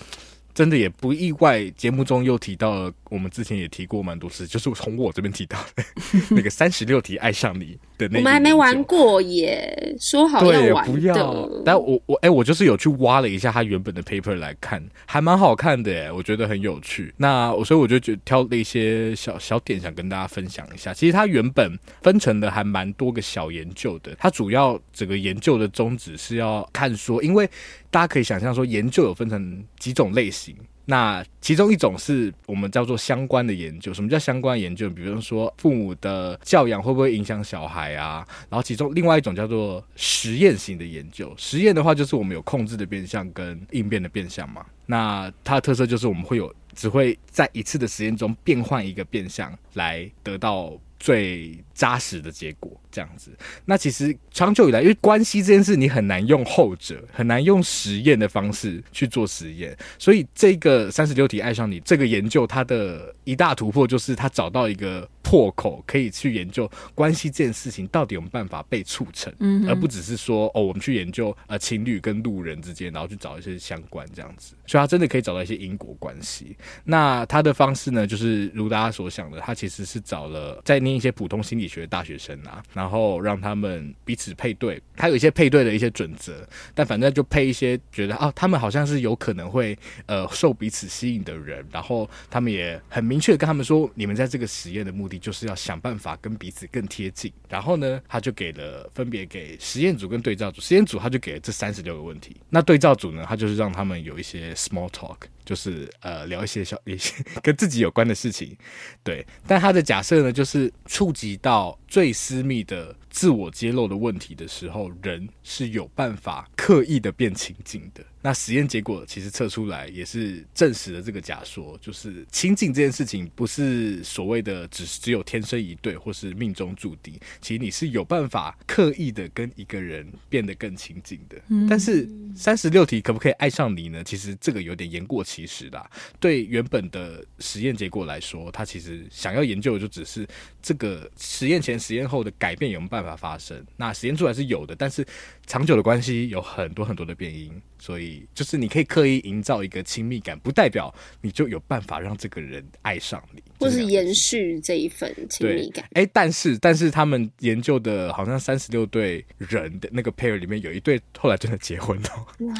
Speaker 1: 真的也不意外，节目中又提到了，我们之前也提过蛮多次，就是从我这边提到的 那个三十六题爱上你的那个。
Speaker 2: 我们还没玩过耶，说好要玩的。
Speaker 1: 不要，但我我哎、欸，我就是有去挖了一下他原本的 paper 来看，还蛮好看的耶，我觉得很有趣。那我所以我就觉挑了一些小小点想跟大家分享一下。其实他原本分成的还蛮多个小研究的，他主要整个研究的宗旨是要看说，因为。大家可以想象说，研究有分成几种类型，那其中一种是我们叫做相关的研究。什么叫相关研究？比如说父母的教养会不会影响小孩啊？然后其中另外一种叫做实验型的研究。实验的话，就是我们有控制的变相跟应变的变相嘛。那它的特色就是我们会有只会在一次的实验中变换一个变相来得到最扎实的结果。这样子，那其实长久以来，因为关系这件事，你很难用后者，很难用实验的方式去做实验，所以这个三十六题爱上你这个研究，它的一大突破就是它找到一个破口，可以去研究关系这件事情到底有没有办法被促成，嗯，而不只是说哦，我们去研究呃情侣跟路人之间，然后去找一些相关这样子，所以它真的可以找到一些因果关系。那它的方式呢，就是如大家所想的，它其实是找了在念一些普通心理学大学生啊。然后让他们彼此配对，还有一些配对的一些准则，但反正就配一些觉得啊，他们好像是有可能会呃受彼此吸引的人，然后他们也很明确跟他们说，你们在这个实验的目的就是要想办法跟彼此更贴近。然后呢，他就给了分别给实验组跟对照组，实验组他就给了这三十六个问题，那对照组呢，他就是让他们有一些 small talk。就是呃聊一些小一些 跟自己有关的事情，对。但他的假设呢，就是触及到最私密的自我揭露的问题的时候，人是有办法刻意的变情境的。那实验结果其实测出来也是证实了这个假说，就是亲近这件事情不是所谓的只只有天生一对或是命中注定，其实你是有办法刻意的跟一个人变得更亲近的。嗯但是三十六题可不可以爱上你呢？其实这个有点言过其实啦。对原本的实验结果来说，他其实想要研究的就只是这个实验前、实验后的改变有没有办法发生。那实验出来是有的，但是长久的关系有很多很多的变因，所以。就是你可以刻意营造一个亲密感，不代表你就有办法让这个人爱上你，
Speaker 2: 或是延续这一份亲密感。
Speaker 1: 哎、欸，但是但是他们研究的好像三十六对人的那个 pair 里面有一对后来真的结婚了，
Speaker 2: 哇，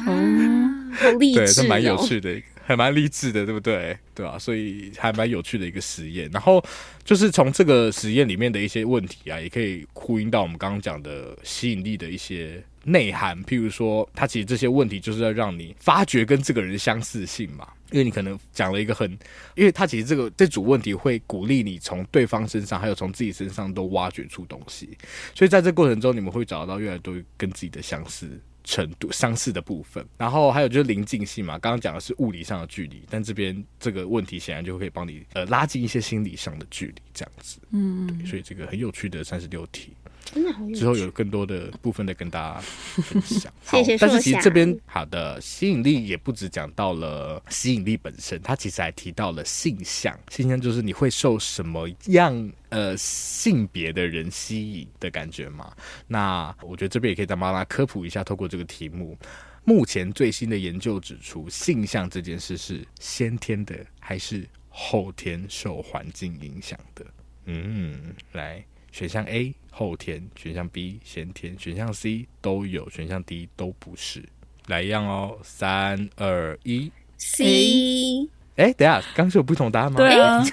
Speaker 2: 好励志、哦，
Speaker 1: 对，蛮有趣的，还蛮励志的，对不对？对啊，所以还蛮有趣的一个实验。然后就是从这个实验里面的一些问题啊，也可以呼应到我们刚刚讲的吸引力的一些。内涵，譬如说，他其实这些问题就是要让你发掘跟这个人相似性嘛，因为你可能讲了一个很，因为他其实这个这组问题会鼓励你从对方身上，还有从自己身上都挖掘出东西，所以在这过程中，你们会找到越来越多跟自己的相似程度、相似的部分。然后还有就是临近性嘛，刚刚讲的是物理上的距离，但这边这个问题显然就可以帮你呃拉近一些心理上的距离，这样子。嗯，对，所以这个很有趣的三十六题。
Speaker 2: 真的好有趣，
Speaker 1: 之后有更多的部分再跟大家分享。
Speaker 2: 好谢谢。
Speaker 1: 但是其实这边好的吸引力也不只讲到了吸引力本身，它其实还提到了性向。性向就是你会受什么样呃性别的人吸引的感觉嘛？那我觉得这边也可以再帮大家科普一下。透过这个题目，目前最新的研究指出，性向这件事是先天的还是后天受环境影响的？嗯，来。选项 A 后天，选项 B 先天，选项 C 都有，选项 D 都不是。来一样哦，三二一
Speaker 2: ，C。
Speaker 1: 哎、欸，等下，刚是有不同答案吗？
Speaker 3: 对啊，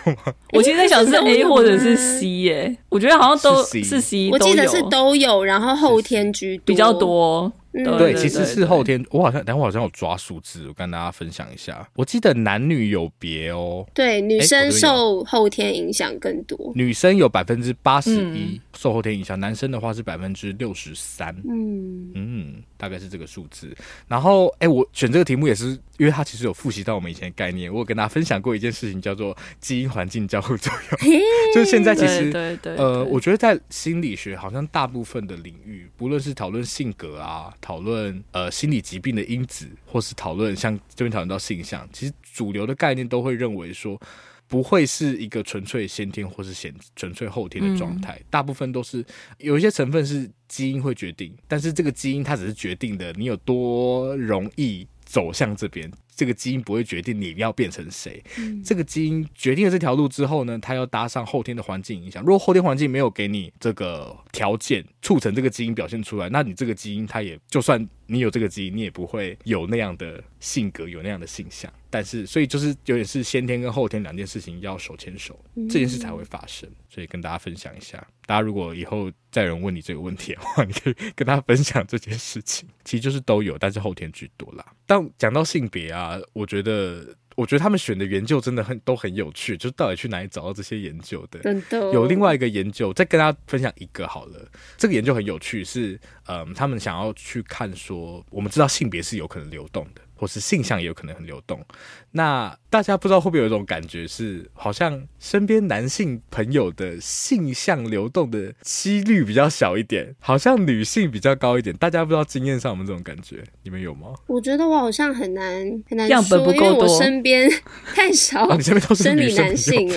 Speaker 3: 我其实在想是 A 或者是 C 耶、欸，我觉得好像都是 C，是 C
Speaker 2: 我记得是都有，然后后天居多，
Speaker 3: 比较多。
Speaker 1: 对，其实是后天。我好像，等会我好像有抓数字，我跟大家分享一下。我记得男女有别哦。
Speaker 2: 对，女生受后天影响更多。
Speaker 1: 女生有百分之八十一受后天影响，男生的话是百分之六十三。嗯嗯，大概是这个数字。然后，哎，我选这个题目也是因为它其实有复习到我们以前的概念。我有跟大家分享过一件事情，叫做基因环境交互作用。就是现在其实，对对呃，我觉得在心理学好像大部分的领域，不论是讨论性格啊。讨论呃心理疾病的因子，或是讨论像这边讨论到性向，其实主流的概念都会认为说，不会是一个纯粹先天或是显纯粹后天的状态，嗯，大部分都是有一些成分是基因会决定，但是这个基因它只是决定的你有多容易走向这边。这个基因不会决定你要变成谁，嗯，这个基因决定了这条路之后呢，它要搭上后天的环境影响。如果后天环境没有给你这个条件，促成这个基因表现出来，那你这个基因它也就算你有这个基因，你也不会有那样的性格，有那样的性向。但是，所以就是有点是先天跟后天两件事情要手牵手，这件事才会发生。所以跟大家分享一下，大家如果以后再有人问你这个问题的话，你可以跟他分享这件事情。其实就是都有，但是后天居多啦。但讲到性别啊，我觉得。我觉得他们选的研究真的很都很有趣，就到底去哪里找到这些研究的？
Speaker 2: 真的
Speaker 1: 有另外一个研究，再跟大家分享一个好了。这个研究很有趣，是嗯，他们想要去看说，我们知道性别是有可能流动的。或是性向也有可能很流动，那大家不知道会不会有一种感觉是，好像身边男性朋友的性向流动的几率比较小一点，好像女性比较高一点。大家不知道经验上有没有这种感觉？你们有吗？
Speaker 2: 我觉得我好像很难很难
Speaker 3: 样本不够多，
Speaker 2: 因为我身边太少、
Speaker 1: 啊，你身边都是
Speaker 2: 生理男性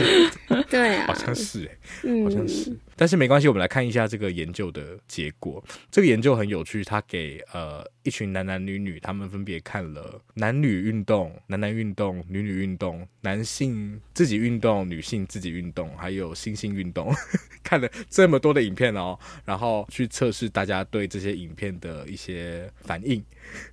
Speaker 2: 啊，对啊，
Speaker 1: 好像是哎、好像是。但是没关系，我们来看一下这个研究的结果。这个研究很有趣，它给呃一群男男女女，他们分别看了男女运动、男男运动、女女运动、男性自己运动、女性自己运动，还有新兴运动，看了这么多的影片哦，然后去测试大家对这些影片的一些反应。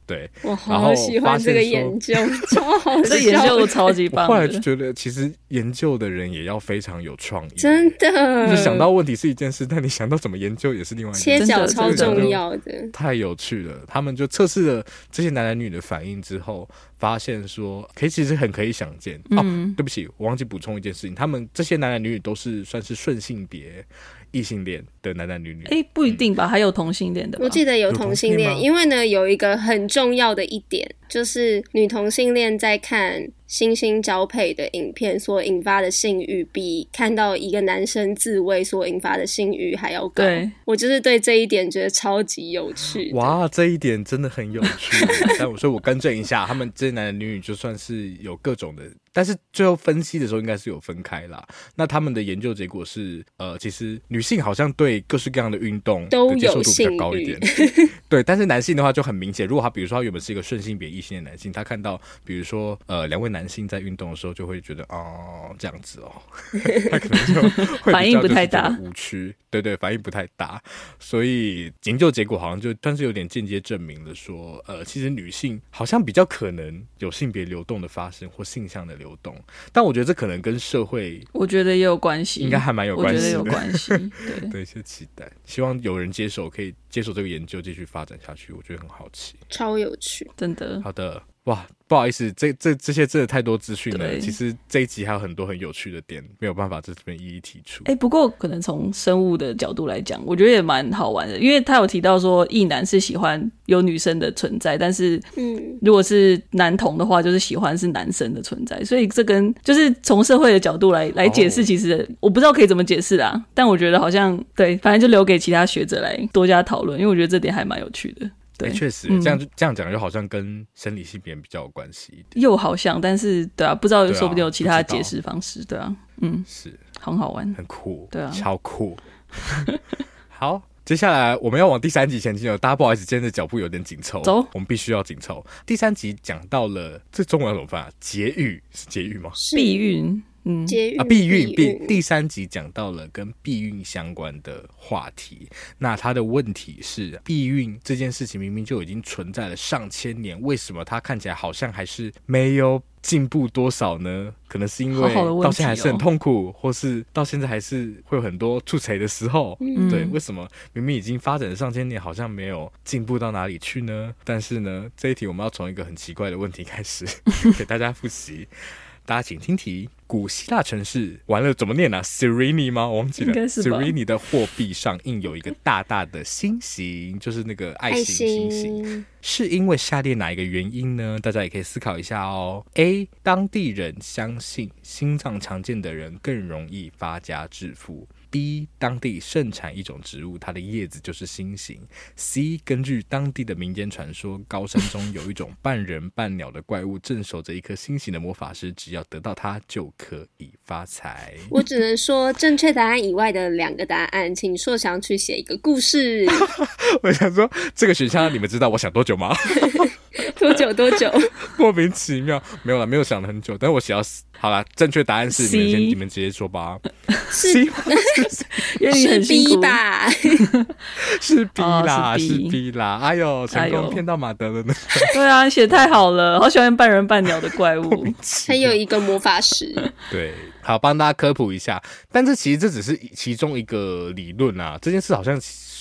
Speaker 1: 对，
Speaker 2: 我好喜欢这个研究，超好笑，
Speaker 3: 这研究 超级棒。
Speaker 1: 后来就觉得，其实研究的人也要非常有创意，
Speaker 2: 真的。
Speaker 1: 你想到问题是一件事，但你想到怎么研究也是另外一件事。
Speaker 2: 切角超重要的，
Speaker 1: 太有趣了。他们就测试了这些男男女女的反应之后，发现说，可以其实很可以想见。嗯、哦，对不起，我忘记补充一件事情，他们这些男男女女都是算是顺性别。异性恋的男男女女，
Speaker 3: 哎，不一定吧，嗯、还有同性恋的。
Speaker 2: 我记得有同性恋，因为呢，有一个很重要的一点，就是女同性恋在看星星交配的影片所引发的性欲，比看到一个男生自慰所引发的性欲还要高。对，我就是对这一点觉得超级有趣。
Speaker 1: 哇，这一点真的很有趣。但我说我更正一下，他们这些男男女女就算是有各种的。但是最后分析的时候应该是有分开啦。那他们的研究结果是，呃，其实女性好像对各式各样的运动的接受度比较高一点，对。但是男性的话就很明显，如果他比如说他原本是一个顺性别异性的男性，他看到比如说呃两位男性在运动的时候，就会觉得哦这样子哦，他可能就会
Speaker 3: 反应不太大，
Speaker 1: 无趣，对对，反应不太大。所以研究结果好像就算是有点间接证明了说，呃，其实女性好像比较可能有性别流动的发生或性向的流动。流动，但我觉得这可能跟社会，
Speaker 3: 我觉得也有关系，
Speaker 1: 应该还蛮有关系，
Speaker 3: 我觉得有关系。对，
Speaker 1: 对，一些期待，希望有人接手，可以接手这个研究，继续发展下去。我觉得很好奇，
Speaker 2: 超有趣，
Speaker 3: 真的。
Speaker 1: 好的。哇，不好意思，这这这些真的太多资讯了。其实这一集还有很多很有趣的点，没有办法在这边一一提出。
Speaker 3: 哎、欸，不过可能从生物的角度来讲，我觉得也蛮好玩的，因为他有提到说，异男是喜欢有女生的存在，但是，嗯，如果是男同的话，就是喜欢是男生的存在。所以这跟就是从社会的角度来来解释，其实我不知道可以怎么解释啊。但我觉得好像对，反正就留给其他学者来多加讨论，因为我觉得这点还蛮有趣的。对，
Speaker 1: 确实、嗯、这样这样讲，又好像跟生理性别比较有关系一点。
Speaker 3: 又好像，但是对啊，不知道，说不定有其他的解释方式。对啊，嗯，
Speaker 1: 是
Speaker 3: 很好玩，
Speaker 1: 很酷，
Speaker 3: 对啊，
Speaker 1: 超酷。好，接下来我们要往第三集前进了。大家不好意思，今天的脚步有点紧凑，
Speaker 3: 走，
Speaker 1: 我们必须要紧凑。第三集讲到了，这中文要怎么翻啊？节育是节育吗？
Speaker 3: 避孕。
Speaker 2: 嗯，
Speaker 1: 啊，避孕，避第三集讲到了跟避孕相关的话题。那他的问题是，避孕这件事情明明就已经存在了上千年，为什么它看起来好像还是没有进步多少呢？可能是因为到现在还是很痛苦，好好或是到现在还是会有很多出错的时候。嗯、对，为什么明明已经发展了上千年，好像没有进步到哪里去呢？但是呢，这一题我们要从一个很奇怪的问题开始 给大家复习。大家请听题：古希腊城市完了怎么念啊 s i r e n i 吗？我忘记了。s i r e n i 的货币上印有一个大大的心形，就是那个爱心心形。是因为下列哪一个原因呢？大家也可以思考一下哦。A. 当地人相信心脏强健的人更容易发家致富。B 当地盛产一种植物，它的叶子就是心形。C 根据当地的民间传说，高山中有一种半人半鸟的怪物，镇守着一颗心形的魔法师，只要得到它就可以发财。
Speaker 2: 我只能说，正确答案以外的两个答案，请硕翔去写一个故事。
Speaker 1: 我想说，这个选项你们知道我想多久吗？
Speaker 2: 多久？多久？
Speaker 1: 莫名其妙，没有了，没有想了很久，但是我写到好了，正确答案是 C? 你们先，你们直接说吧。
Speaker 2: 是 C 是 B 吧？
Speaker 1: 是 B 啦，是 B 啦。哎呦，成功骗到马德了呢。
Speaker 3: 对啊，写太好了，好喜欢半人半鸟的怪物。
Speaker 2: 还有一个魔法师。
Speaker 1: 对，好，帮大家科普一下。但这其实这只是其中一个理论啊。这件事好像。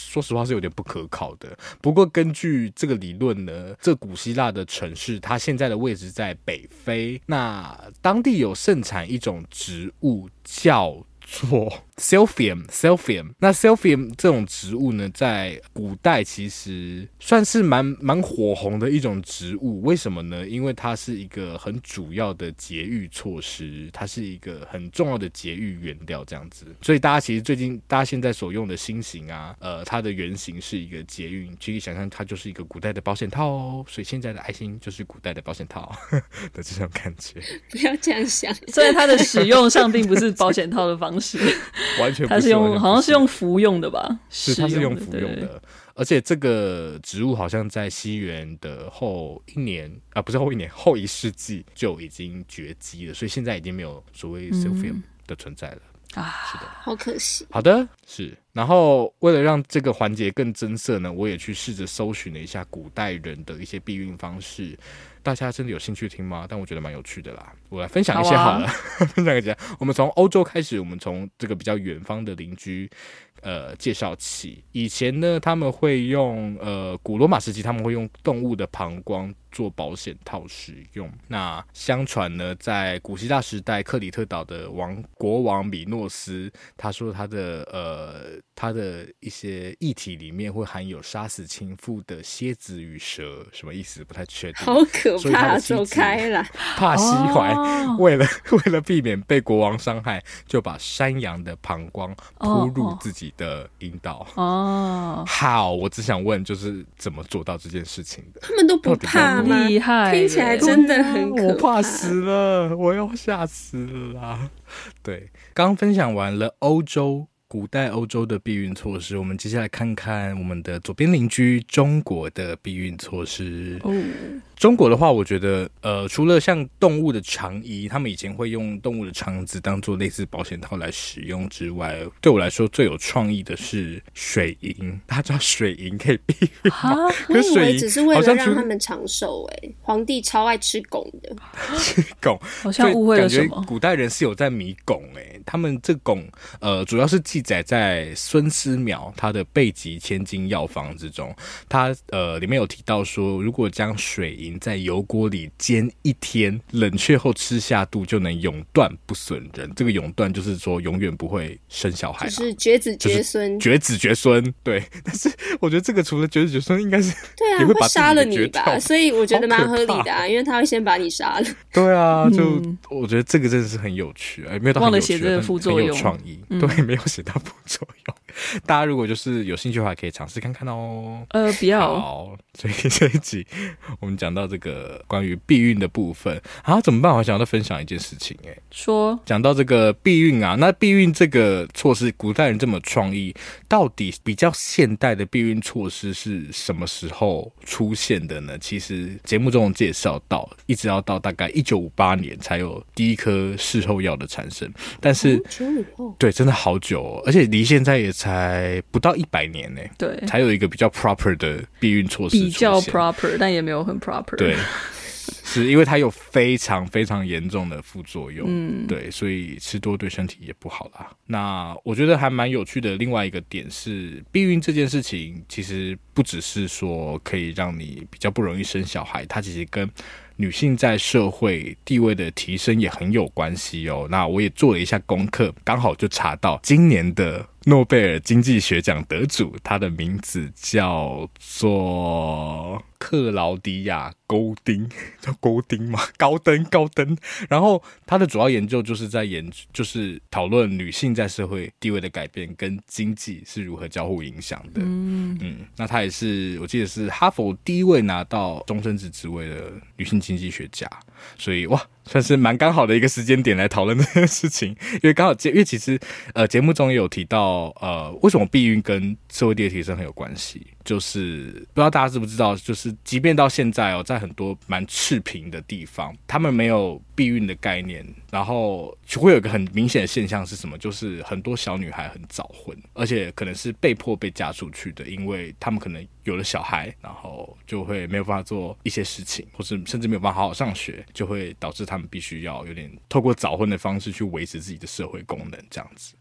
Speaker 1: 说实话是有点不可靠的。不过根据这个理论呢，这古希腊的城市它现在的位置在北非，那当地有盛产一种植物叫做。Silphium，Silphium，那 Silphium 这种植物呢，在古代其实算是蛮蛮火红的一种植物。为什么呢？因为它是一个很主要的节育措施，它是一个很重要的节育原料，这样子。所以大家其实最近大家现在所用的新型啊，呃，它的原型是一个节育，其实想象它就是一个古代的保险套哦。所以现在的爱心就是古代的保险套 的这种感觉。
Speaker 2: 不要这样想，
Speaker 3: 所以它的使用上并不是保险套的方式。
Speaker 1: 完全不是，
Speaker 3: 它是用，好像是用服用的吧？
Speaker 1: 是，它是用服用的。而且这个植物好像在西元的后一年啊，不是后一年，后一世纪就已经绝迹了。所以现在已经没有所谓 Silphium 的存在了啊。是的，
Speaker 2: 好可惜。
Speaker 1: 好的，是。然后为了让这个环节更增色呢，我也去试着搜寻了一下古代人的一些避孕方式。大家真的有兴趣听吗？但我觉得蛮有趣的啦，我来分享一些好了。好啊、分享一下，我们从欧洲开始，我们从这个比较远方的邻居。呃，介绍起以前呢，他们会用呃古罗马时期，他们会用动物的膀胱做保险套使用。那相传呢，在古希腊时代，克里特岛的王国王米诺斯，他说他的呃他的一些液体里面会含有杀死情妇的蝎子与蛇，什么意思？不太确定。
Speaker 2: 好可怕！走开了，
Speaker 1: 怕西怀，哦、为了 为了避免被国王伤害，就把山羊的膀胱铺入自己。的引导哦，好，我只想问，就是怎么做到这件事情的？
Speaker 2: 他们都不怕吗？厉害，听起来真的很可怕。
Speaker 1: 我怕死了，我要吓死了。对，刚分享完了欧洲。古代欧洲的避孕措施，我们接下来看看我们的左边邻居中国的避孕措施。哦，中国的话，我觉得，呃，除了像动物的肠衣，他们以前会用动物的肠子当做类似保险套来使用之外，对我来说最有创意的是水银。大家知道水银可以避孕吗？
Speaker 2: 啊，我以为只是为了让他们长寿。哎，皇帝超爱吃汞的，
Speaker 1: 吃 汞，
Speaker 3: 好像误会了什么。
Speaker 1: 古代人是有在迷汞，哎，他们这拱，呃，主要是。记载在孙思邈他的《备急千金药方》之中，他呃里面有提到说，如果将水银在油锅里煎一天，冷却后吃下肚，就能永断不损人。这个永断就是说永远不会生小孩，
Speaker 2: 就是绝子绝孙，
Speaker 1: 绝子绝孙。对，但是我觉得这个除了绝子绝孙，应该是
Speaker 2: 对啊，会杀了你吧？所以我觉得蛮合理的啊，因为他会先把你杀了。
Speaker 1: 对啊，就、嗯、我觉得这个真的是很有趣，哎，没有到很有趣，很有创意，嗯、对，没有写。到副作用，大家如果就是有兴趣的话，可以尝试看看哦。
Speaker 3: 呃，不要。
Speaker 1: 好，所以这一集我们讲到这个关于避孕的部分，啊，怎么办？我想要再分享一件事情，哎，
Speaker 3: 说
Speaker 1: 讲到这个避孕啊，那避孕这个措施，古代人这么创意，到底比较现代的避孕措施是什么时候出现的呢？其实节目中有介绍到，一直要到大概一九五八年才有第一颗事后药的产生，但是，对，真的好久哦。而且离现在也才不到一百年呢，
Speaker 3: 对，
Speaker 1: 才有一个比较 proper 的避孕措施，
Speaker 3: 比较 proper，但也没有很 proper。
Speaker 1: 对，是因为它有非常非常严重的副作用，嗯，对，所以吃多对身体也不好啦。那我觉得还蛮有趣的。另外一个点是，避孕这件事情其实不只是说可以让你比较不容易生小孩，它其实跟女性在社会地位的提升也很有关系哦。那我也做了一下功课，刚好就查到今年的诺贝尔经济学奖得主，他的名字叫做。克劳迪亚·勾丁 叫勾丁吗？高登高登。然后他的主要研究就是在研，就是讨论女性在社会地位的改变跟经济是如何交互影响的。嗯嗯，那他也是我记得是哈佛第一位拿到终身职职位的女性经济学家，所以哇。算是蛮刚好的一个时间点来讨论这件事情，因为刚好，因为其实呃节目中也有提到呃为什么避孕跟社会地位提升很有关系，就是不知道大家知不知道，就是即便到现在哦，在很多蛮赤贫的地方，他们没有避孕的概念，然后就会有一个很明显的现象是什么？就是很多小女孩很早婚，而且可能是被迫被嫁出去的，因为他们可能有了小孩，然后就会没有办法做一些事情，或是甚至没有办法好好上学，就会导致。他们必须要有点透过早婚的方式去维持自己的社会功能，这样子。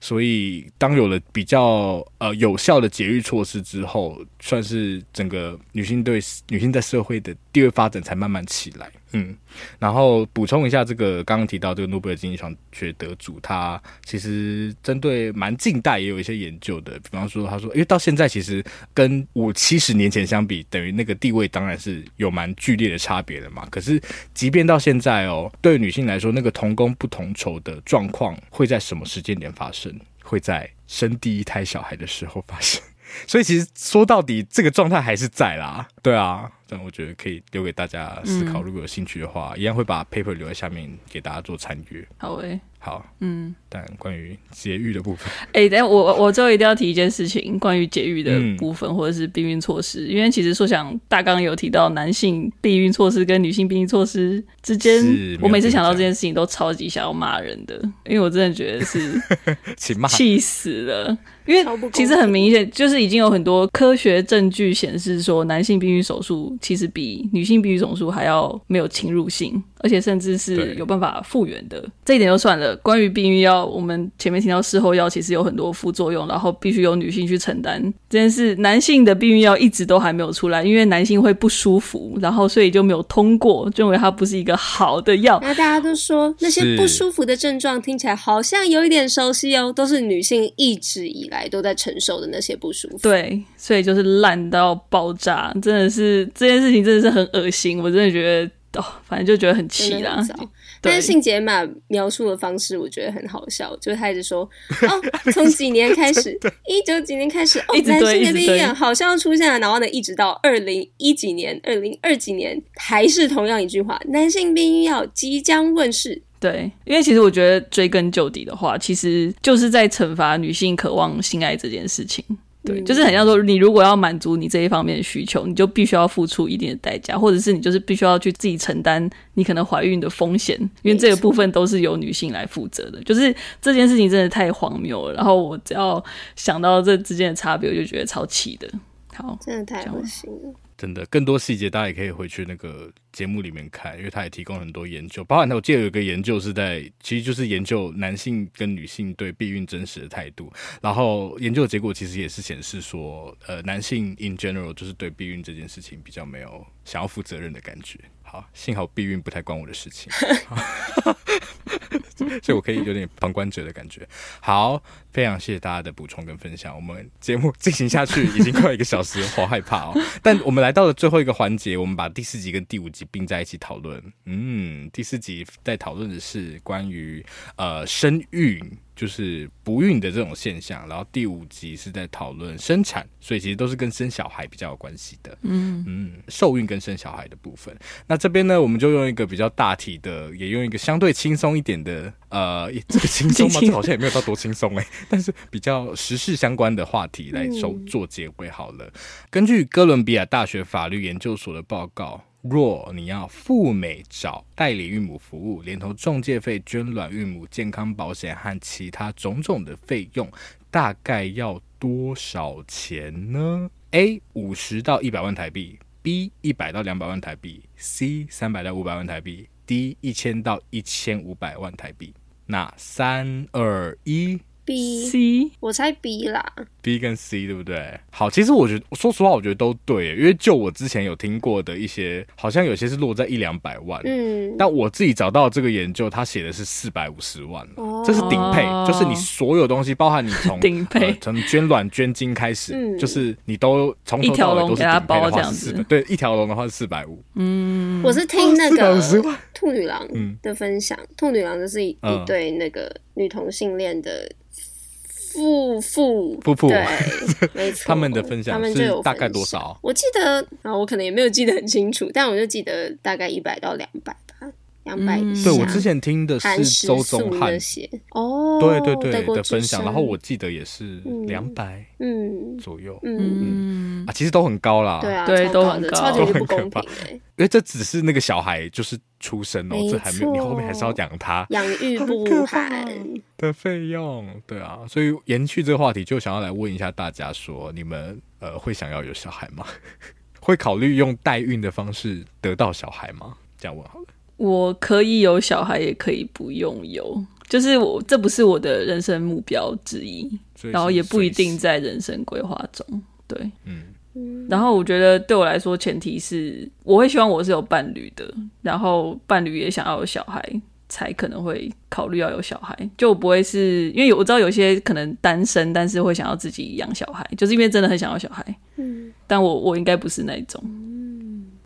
Speaker 1: 所以当有了比较呃有效的节育措施之后，算是整个女性对女性在社会的地位发展才慢慢起来。嗯，然后补充一下，这个刚刚提到这个诺贝尔经济学得主，他其实针对蛮近代也有一些研究的。比方说，他说，因为到现在其实跟五七十年前相比，等于那个地位当然是有蛮剧烈的差别的嘛。可是，即便到现在哦，对女性来说，那个同工不同酬的状况会在什么时间点发生？会在生第一胎小孩的时候发生。所以，其实说到底，这个状态还是在啦。对啊。但我觉得可以留给大家思考，如果有兴趣的话，嗯、一样会把 paper 留在下面给大家做参阅。
Speaker 3: 好诶、欸，
Speaker 1: 好，
Speaker 3: 嗯。
Speaker 1: 但关于节育的部分，
Speaker 3: 哎、欸，等下我我最后一定要提一件事情，关于节育的部分、嗯、或者是避孕措施，因为其实说想大纲有提到男性避孕措施跟女性避孕措施之间，我每次想到这件事情都超级想要骂人的，因为我真的觉得是 气死了，因为其实很明显就是已经有很多科学证据显示说男性避孕手术。其实比女性避孕手术还要没有侵入性，而且甚至是有办法复原的。这一点就算了。关于避孕药，我们前面提到事后药其实有很多副作用，然后必须由女性去承担这件事。男性的避孕药一直都还没有出来，因为男性会不舒服，然后所以就没有通过，就认为它不是一个好的药。
Speaker 2: 那大家都说那些不舒服的症状听起来好像有一点熟悉哦，都是女性一直以来都在承受的那些不舒服。
Speaker 3: 对，所以就是烂到爆炸，真的是这件事情真的是很恶心，我真的觉得哦，反正就觉得很气啦。但是信杰玛
Speaker 2: 描述的方式我觉得很好笑，就是他一直说哦，从几年开 始，一九几年开始，哦，男性的避孕药好像出现了，然后呢，一直到二零一几年、二零二几年，还是同样一句话，男性避孕药即将问世。
Speaker 3: 对，因为其实我觉得追根究底的话，其实就是在惩罚女性渴望性爱这件事情。对，就是很像说，你如果要满足你这一方面的需求，你就必须要付出一定的代价，或者是你就是必须要去自己承担你可能怀孕的风险，因为这个部分都是由女性来负责的。就是这件事情真的太荒谬了，然后我只要想到这之间的差别，我就觉得超气的。好，
Speaker 2: 真的太恶心了。
Speaker 1: 真的，更多细节大家也可以回去那个节目里面看，因为他也提供很多研究，包含我记得有一个研究是在，其实就是研究男性跟女性对避孕真实的态度，然后研究的结果其实也是显示说，呃，男性 in general 就是对避孕这件事情比较没有想要负责任的感觉。好，幸好避孕不太关我的事情，所以我可以有点旁观者的感觉。好，非常谢谢大家的补充跟分享。我们节目进行下去已经快一个小时，好害怕哦。但我们来到了最后一个环节，我们把第四集跟第五集并在一起讨论。嗯，第四集在讨论的是关于呃生育。就是不孕的这种现象，然后第五集是在讨论生产，所以其实都是跟生小孩比较有关系的。嗯嗯，受孕跟生小孩的部分，那这边呢，我们就用一个比较大体的，也用一个相对轻松一点的，呃，这个轻松吗？这好像也没有到多轻松哎，但是比较时事相关的话题来收做结尾好了。根据哥伦比亚大学法律研究所的报告。若你要赴美找代理孕母服务，连同中介费、捐卵孕母健康保险和其他种种的费用，大概要多少钱呢？A 五十到一百万台币，B 一百到两百万台币，C 三百到五百万台币，D 一千到一千五百万台币。那三二一。
Speaker 2: B
Speaker 3: C，
Speaker 2: 我猜 B 啦。
Speaker 1: B 跟 C 对不对？好，其实我觉得，说实话，我觉得都对，因为就我之前有听过的一些，好像有些是落在一两百万。嗯，但我自己找到这个研究，他写的是四百五十万，哦，这是顶配，就是你所有东西，包含你从 顶配。从、呃、捐卵捐精开始，嗯、就是你都从头到尾都是顶配的话是四百，对，一条龙的话是四百五。
Speaker 3: 嗯，
Speaker 2: 我是听那个兔女郎的分享，嗯、兔女郎就是一一对那个女同性恋的。夫妇
Speaker 1: 夫妇，
Speaker 2: 对，没错，
Speaker 1: 他们的分享，他们就有大概多少？
Speaker 2: 我记得啊，我可能也没有记得很清楚，但我就记得大概一百到两百吧，两百以下。
Speaker 1: 对，我之前听的是周宗汉
Speaker 2: 哦，
Speaker 1: 对对对的分享，然后我记得也是两百嗯左右，嗯啊，其实都很高啦，
Speaker 2: 对啊，
Speaker 3: 对，都很高，
Speaker 2: 超级不公平
Speaker 1: 因为这只是那个小孩就是出生哦，这还没有，你后面还是要养他，
Speaker 2: 养育不含
Speaker 1: 的费用，对啊，所以延续这个话题，就想要来问一下大家说，你们呃会想要有小孩吗？会考虑用代孕的方式得到小孩吗？这样问好了。
Speaker 3: 我可以有小孩，也可以不用有。就是我这不是我的人生目标之一，然后也不一定在人生规划中。对，嗯。然后我觉得对我来说，前提是我会希望我是有伴侣的，然后伴侣也想要有小孩，才可能会考虑要有小孩。就我不会是因为我知道有些可能单身，但是会想要自己养小孩，就是因为真的很想要小孩。嗯，但我我应该不是那种。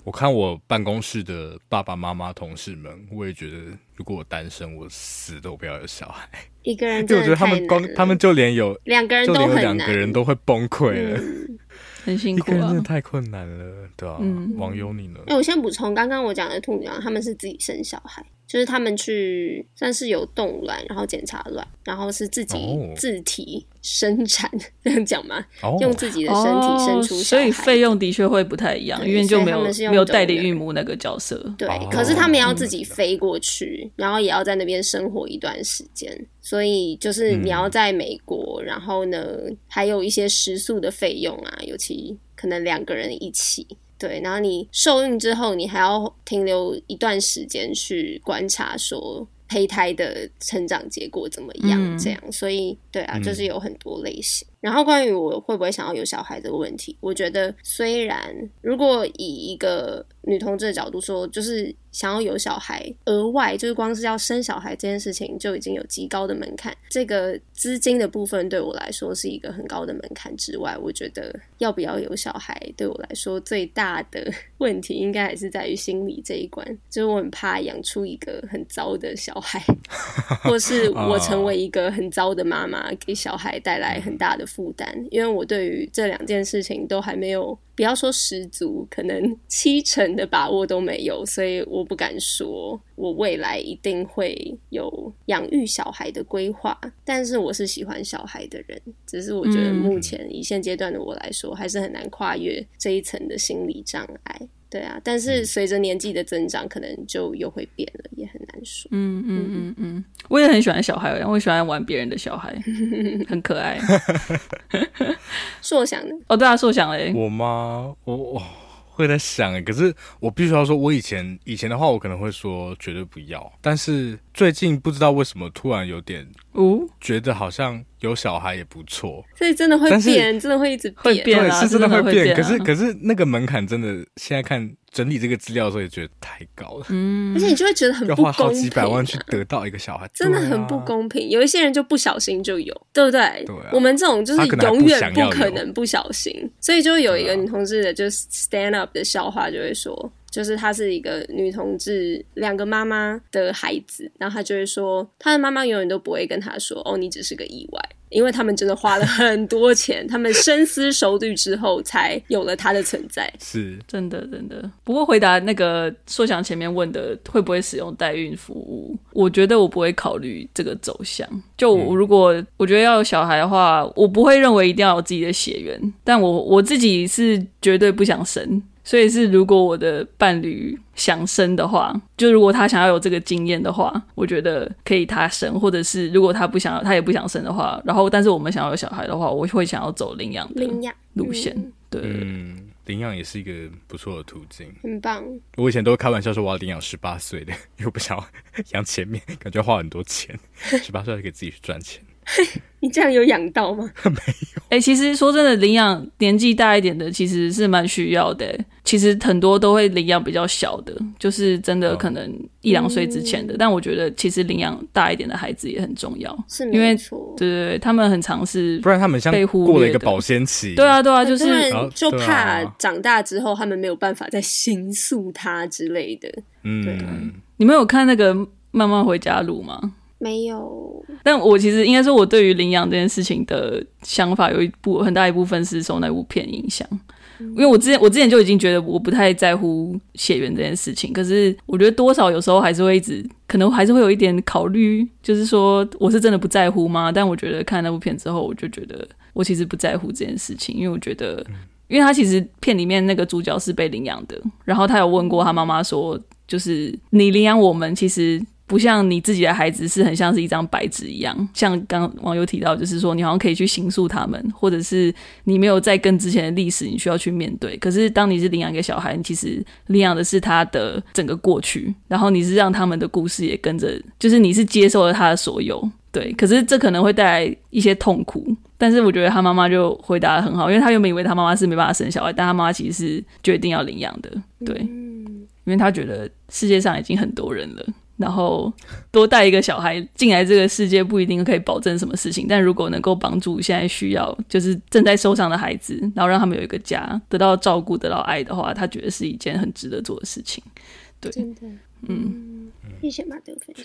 Speaker 1: 嗯，我看我办公室的爸爸妈妈同事们，我也觉得如果我单身，我死都不要有小孩。
Speaker 2: 一个人，
Speaker 1: 就我觉得他们光他们就连有
Speaker 2: 两个人都很难，
Speaker 1: 两个人都会崩溃了。嗯
Speaker 3: 很辛苦啊，
Speaker 1: 真的太困难了，对吧、啊？嗯、网友你呢？
Speaker 2: 哎，我先补充，刚刚我讲的兔女郎，他们是自己生小孩。就是他们去算是有冻卵，然后检查卵，然后是自己自体生产，oh. 这样讲吗？Oh. 用自己的身体生出
Speaker 3: 所以费用的确会不太一样，因为就没有没有代理孕母那个角色。
Speaker 2: 对，oh. 可是他们要自己飞过去，然后也要在那边生活一段时间，所以就是你要在美国，嗯、然后呢还有一些食宿的费用啊，尤其可能两个人一起。对，然后你受孕之后，你还要停留一段时间去观察，说胚胎的成长结果怎么样，嗯、这样。所以，对啊，就是有很多类型。嗯、然后，关于我会不会想要有小孩这个问题，我觉得虽然如果以一个女同志的角度说，就是。想要有小孩，额外就是光是要生小孩这件事情就已经有极高的门槛。这个资金的部分对我来说是一个很高的门槛之外，我觉得要不要有小孩对我来说最大的 问题应该还是在于心理这一关。就是我很怕养出一个很糟的小孩，或是 我成为一个很糟的妈妈，给小孩带来很大的负担。因为我对于这两件事情都还没有。不要说十足，可能七成的把握都没有，所以我不敢说我未来一定会有养育小孩的规划。但是我是喜欢小孩的人，只是我觉得目前以现阶段的我来说，还是很难跨越这一层的心理障碍。对啊，但是随着年纪的增长，可能就又会变了，也很难说。
Speaker 3: 嗯嗯嗯嗯，我也很喜欢小孩，我喜欢玩别人的小孩，很可爱。
Speaker 2: 硕想的
Speaker 3: 哦，对啊，硕想嘞，
Speaker 1: 我吗？我我会在想诶，可是我必须要说，我以前以前的话，我可能会说绝对不要，但是最近不知道为什么突然有点。哦，觉得好像有小孩也不错，
Speaker 2: 所以真的会变，真的会一直变，
Speaker 3: 会变啊，
Speaker 1: 对，是真的
Speaker 3: 会变。
Speaker 1: 可是可是那个门槛真的，现在看整理这个资料的时候也觉得太高了。
Speaker 2: 嗯，而且你就会觉得很不公平、啊，要花好几百万
Speaker 1: 去得到一个小孩，
Speaker 2: 真的很不公平。啊、有一些人就不小心就有，对不对？对啊、我们这种就是永远不可能不小心，所以就有一个女同志的，就是 stand up 的笑话，就会说。就是她是一个女同志，两个妈妈的孩子，然后她就会说，她的妈妈永远都不会跟她说，哦，你只是个意外，因为他们真的花了很多钱，他们深思熟虑之后才有了她的存在，
Speaker 1: 是
Speaker 3: 真的，真的。不过回答那个硕想前面问的会不会使用代孕服务，我觉得我不会考虑这个走向。就如果我觉得要有小孩的话，我不会认为一定要有自己的血缘，但我我自己是绝对不想生。所以是，如果我的伴侣想生的话，就如果他想要有这个经验的话，我觉得可以他生；或者是如果他不想要，他也不想生的话，然后但是我们想要有小孩的话，我会想要走领养的领养路线。嗯、对，嗯，
Speaker 1: 领养也是一个不错的途径，
Speaker 2: 很棒。
Speaker 1: 我以前都会开玩笑说我要领养十八岁的，因为我不想养前面，感觉花很多钱，十八岁还可以自己去赚钱。
Speaker 2: 你这样有养到吗？
Speaker 1: 没有。
Speaker 3: 哎、欸，其实说真的，领养年纪大一点的其实是蛮需要的。其实很多都会领养比较小的，就是真的可能一两岁之前的。嗯、但我觉得其实领养大一点的孩子也很重要，
Speaker 2: 是
Speaker 3: 因为对对对，他们很尝试
Speaker 1: 不然他们像过了一个保鲜期。
Speaker 3: 对啊对啊，就是
Speaker 2: 就怕长大之后他们没有办法再形塑他之类的。嗯，对。
Speaker 3: 你们有看那个《慢慢回家路》吗？
Speaker 2: 没有，
Speaker 3: 但我其实应该说，我对于领养这件事情的想法有一部很大一部分是受那部片影响，因为我之前我之前就已经觉得我不太在乎血缘这件事情，可是我觉得多少有时候还是会一直可能还是会有一点考虑，就是说我是真的不在乎吗？但我觉得看那部片之后，我就觉得我其实不在乎这件事情，因为我觉得，因为他其实片里面那个主角是被领养的，然后他有问过他妈妈说，就是你领养我们其实。不像你自己的孩子是很像是一张白纸一样，像刚刚网友提到，就是说你好像可以去刑诉他们，或者是你没有再跟之前的历史，你需要去面对。可是当你是领养一个小孩，你其实领养的是他的整个过去，然后你是让他们的故事也跟着，就是你是接受了他的所有。对，可是这可能会带来一些痛苦。但是我觉得他妈妈就回答的很好，因为他原本以为他妈妈是没办法生小孩，但他妈妈其实是决定要领养的。对，因为他觉得世界上已经很多人了。然后多带一个小孩进来这个世界不一定可以保证什么事情，但如果能够帮助现在需要就是正在受伤的孩子，然后让他们有一个家，得到照顾，得到爱的话，他觉得是一件很值得做的事情。
Speaker 2: 对，谢谢马德分享。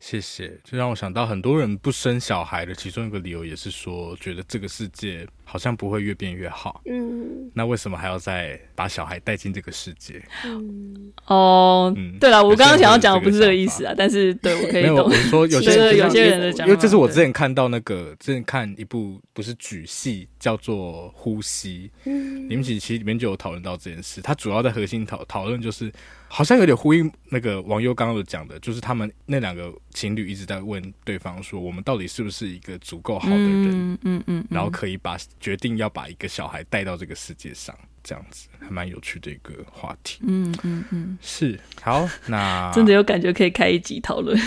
Speaker 1: 谢谢，就让我想到很多人不生小孩的其中一个理由也是说，觉得这个世界好像不会越变越好。嗯，那为什么还要再把小孩带进这个世界？
Speaker 3: 嗯，哦，嗯，对了，我刚刚想要讲的不是这个意思啊，但是对我可以懂。
Speaker 1: 没有，我说有些
Speaker 3: 有些人的讲，
Speaker 1: 因为这是我之前看到那个之前看一部不是剧戏叫做《呼吸》，嗯，你们其实里面就有讨论到这件事，它主要的核心讨讨论就是。好像有点呼应那个网友刚刚有讲的，就是他们那两个情侣一直在问对方说：“我们到底是不是一个足够好的人？”嗯嗯，嗯，然后可以把决定要把一个小孩带到这个世界上。这样子还蛮有趣的一个话题，嗯嗯嗯，是好，那
Speaker 3: 真的有感觉可以开一集讨论。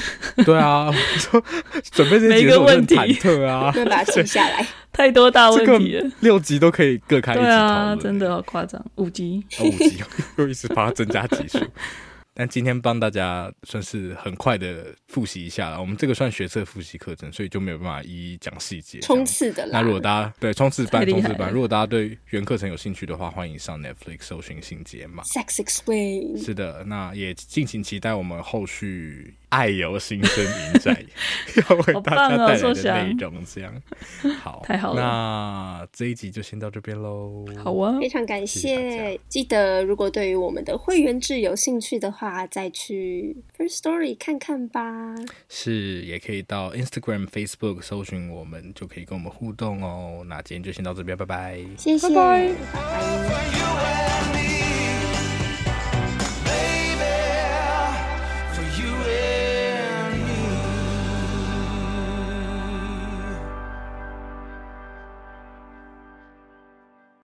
Speaker 1: 对啊，说准备这几个问题，忐忑啊，
Speaker 2: 对，把它写下来，
Speaker 3: 太多大问题了，
Speaker 1: 六集都可以各开一集讨论，对
Speaker 3: 啊，真的好夸张，五集，
Speaker 1: 哦、五集 又一直把它增加集数。但今天帮大家算是很快的复习一下了，我们这个算学测复习课程，所以就没有办法一一讲细节。
Speaker 2: 冲刺的啦。
Speaker 1: 那如果大家对冲刺班、冲刺班，如果大家对原课程有兴趣的话，欢迎上 Netflix 搜寻新解码。
Speaker 2: Sex Explain。
Speaker 1: 是的，那也敬请期待我们后续。爱由心生影展，要为大家带来的内容，这样好，
Speaker 3: 好，太好了。
Speaker 1: 那这一集就先到这边喽。
Speaker 3: 好啊，
Speaker 2: 非常感谢。记得如果对于我们的会员制有兴趣的话，再去 First Story 看看吧。
Speaker 1: 是，也可以到 Instagram、Facebook 搜寻我们，就可以跟我们互动哦。那今天就先到这边，拜拜。
Speaker 2: 谢谢，拜拜。拜拜。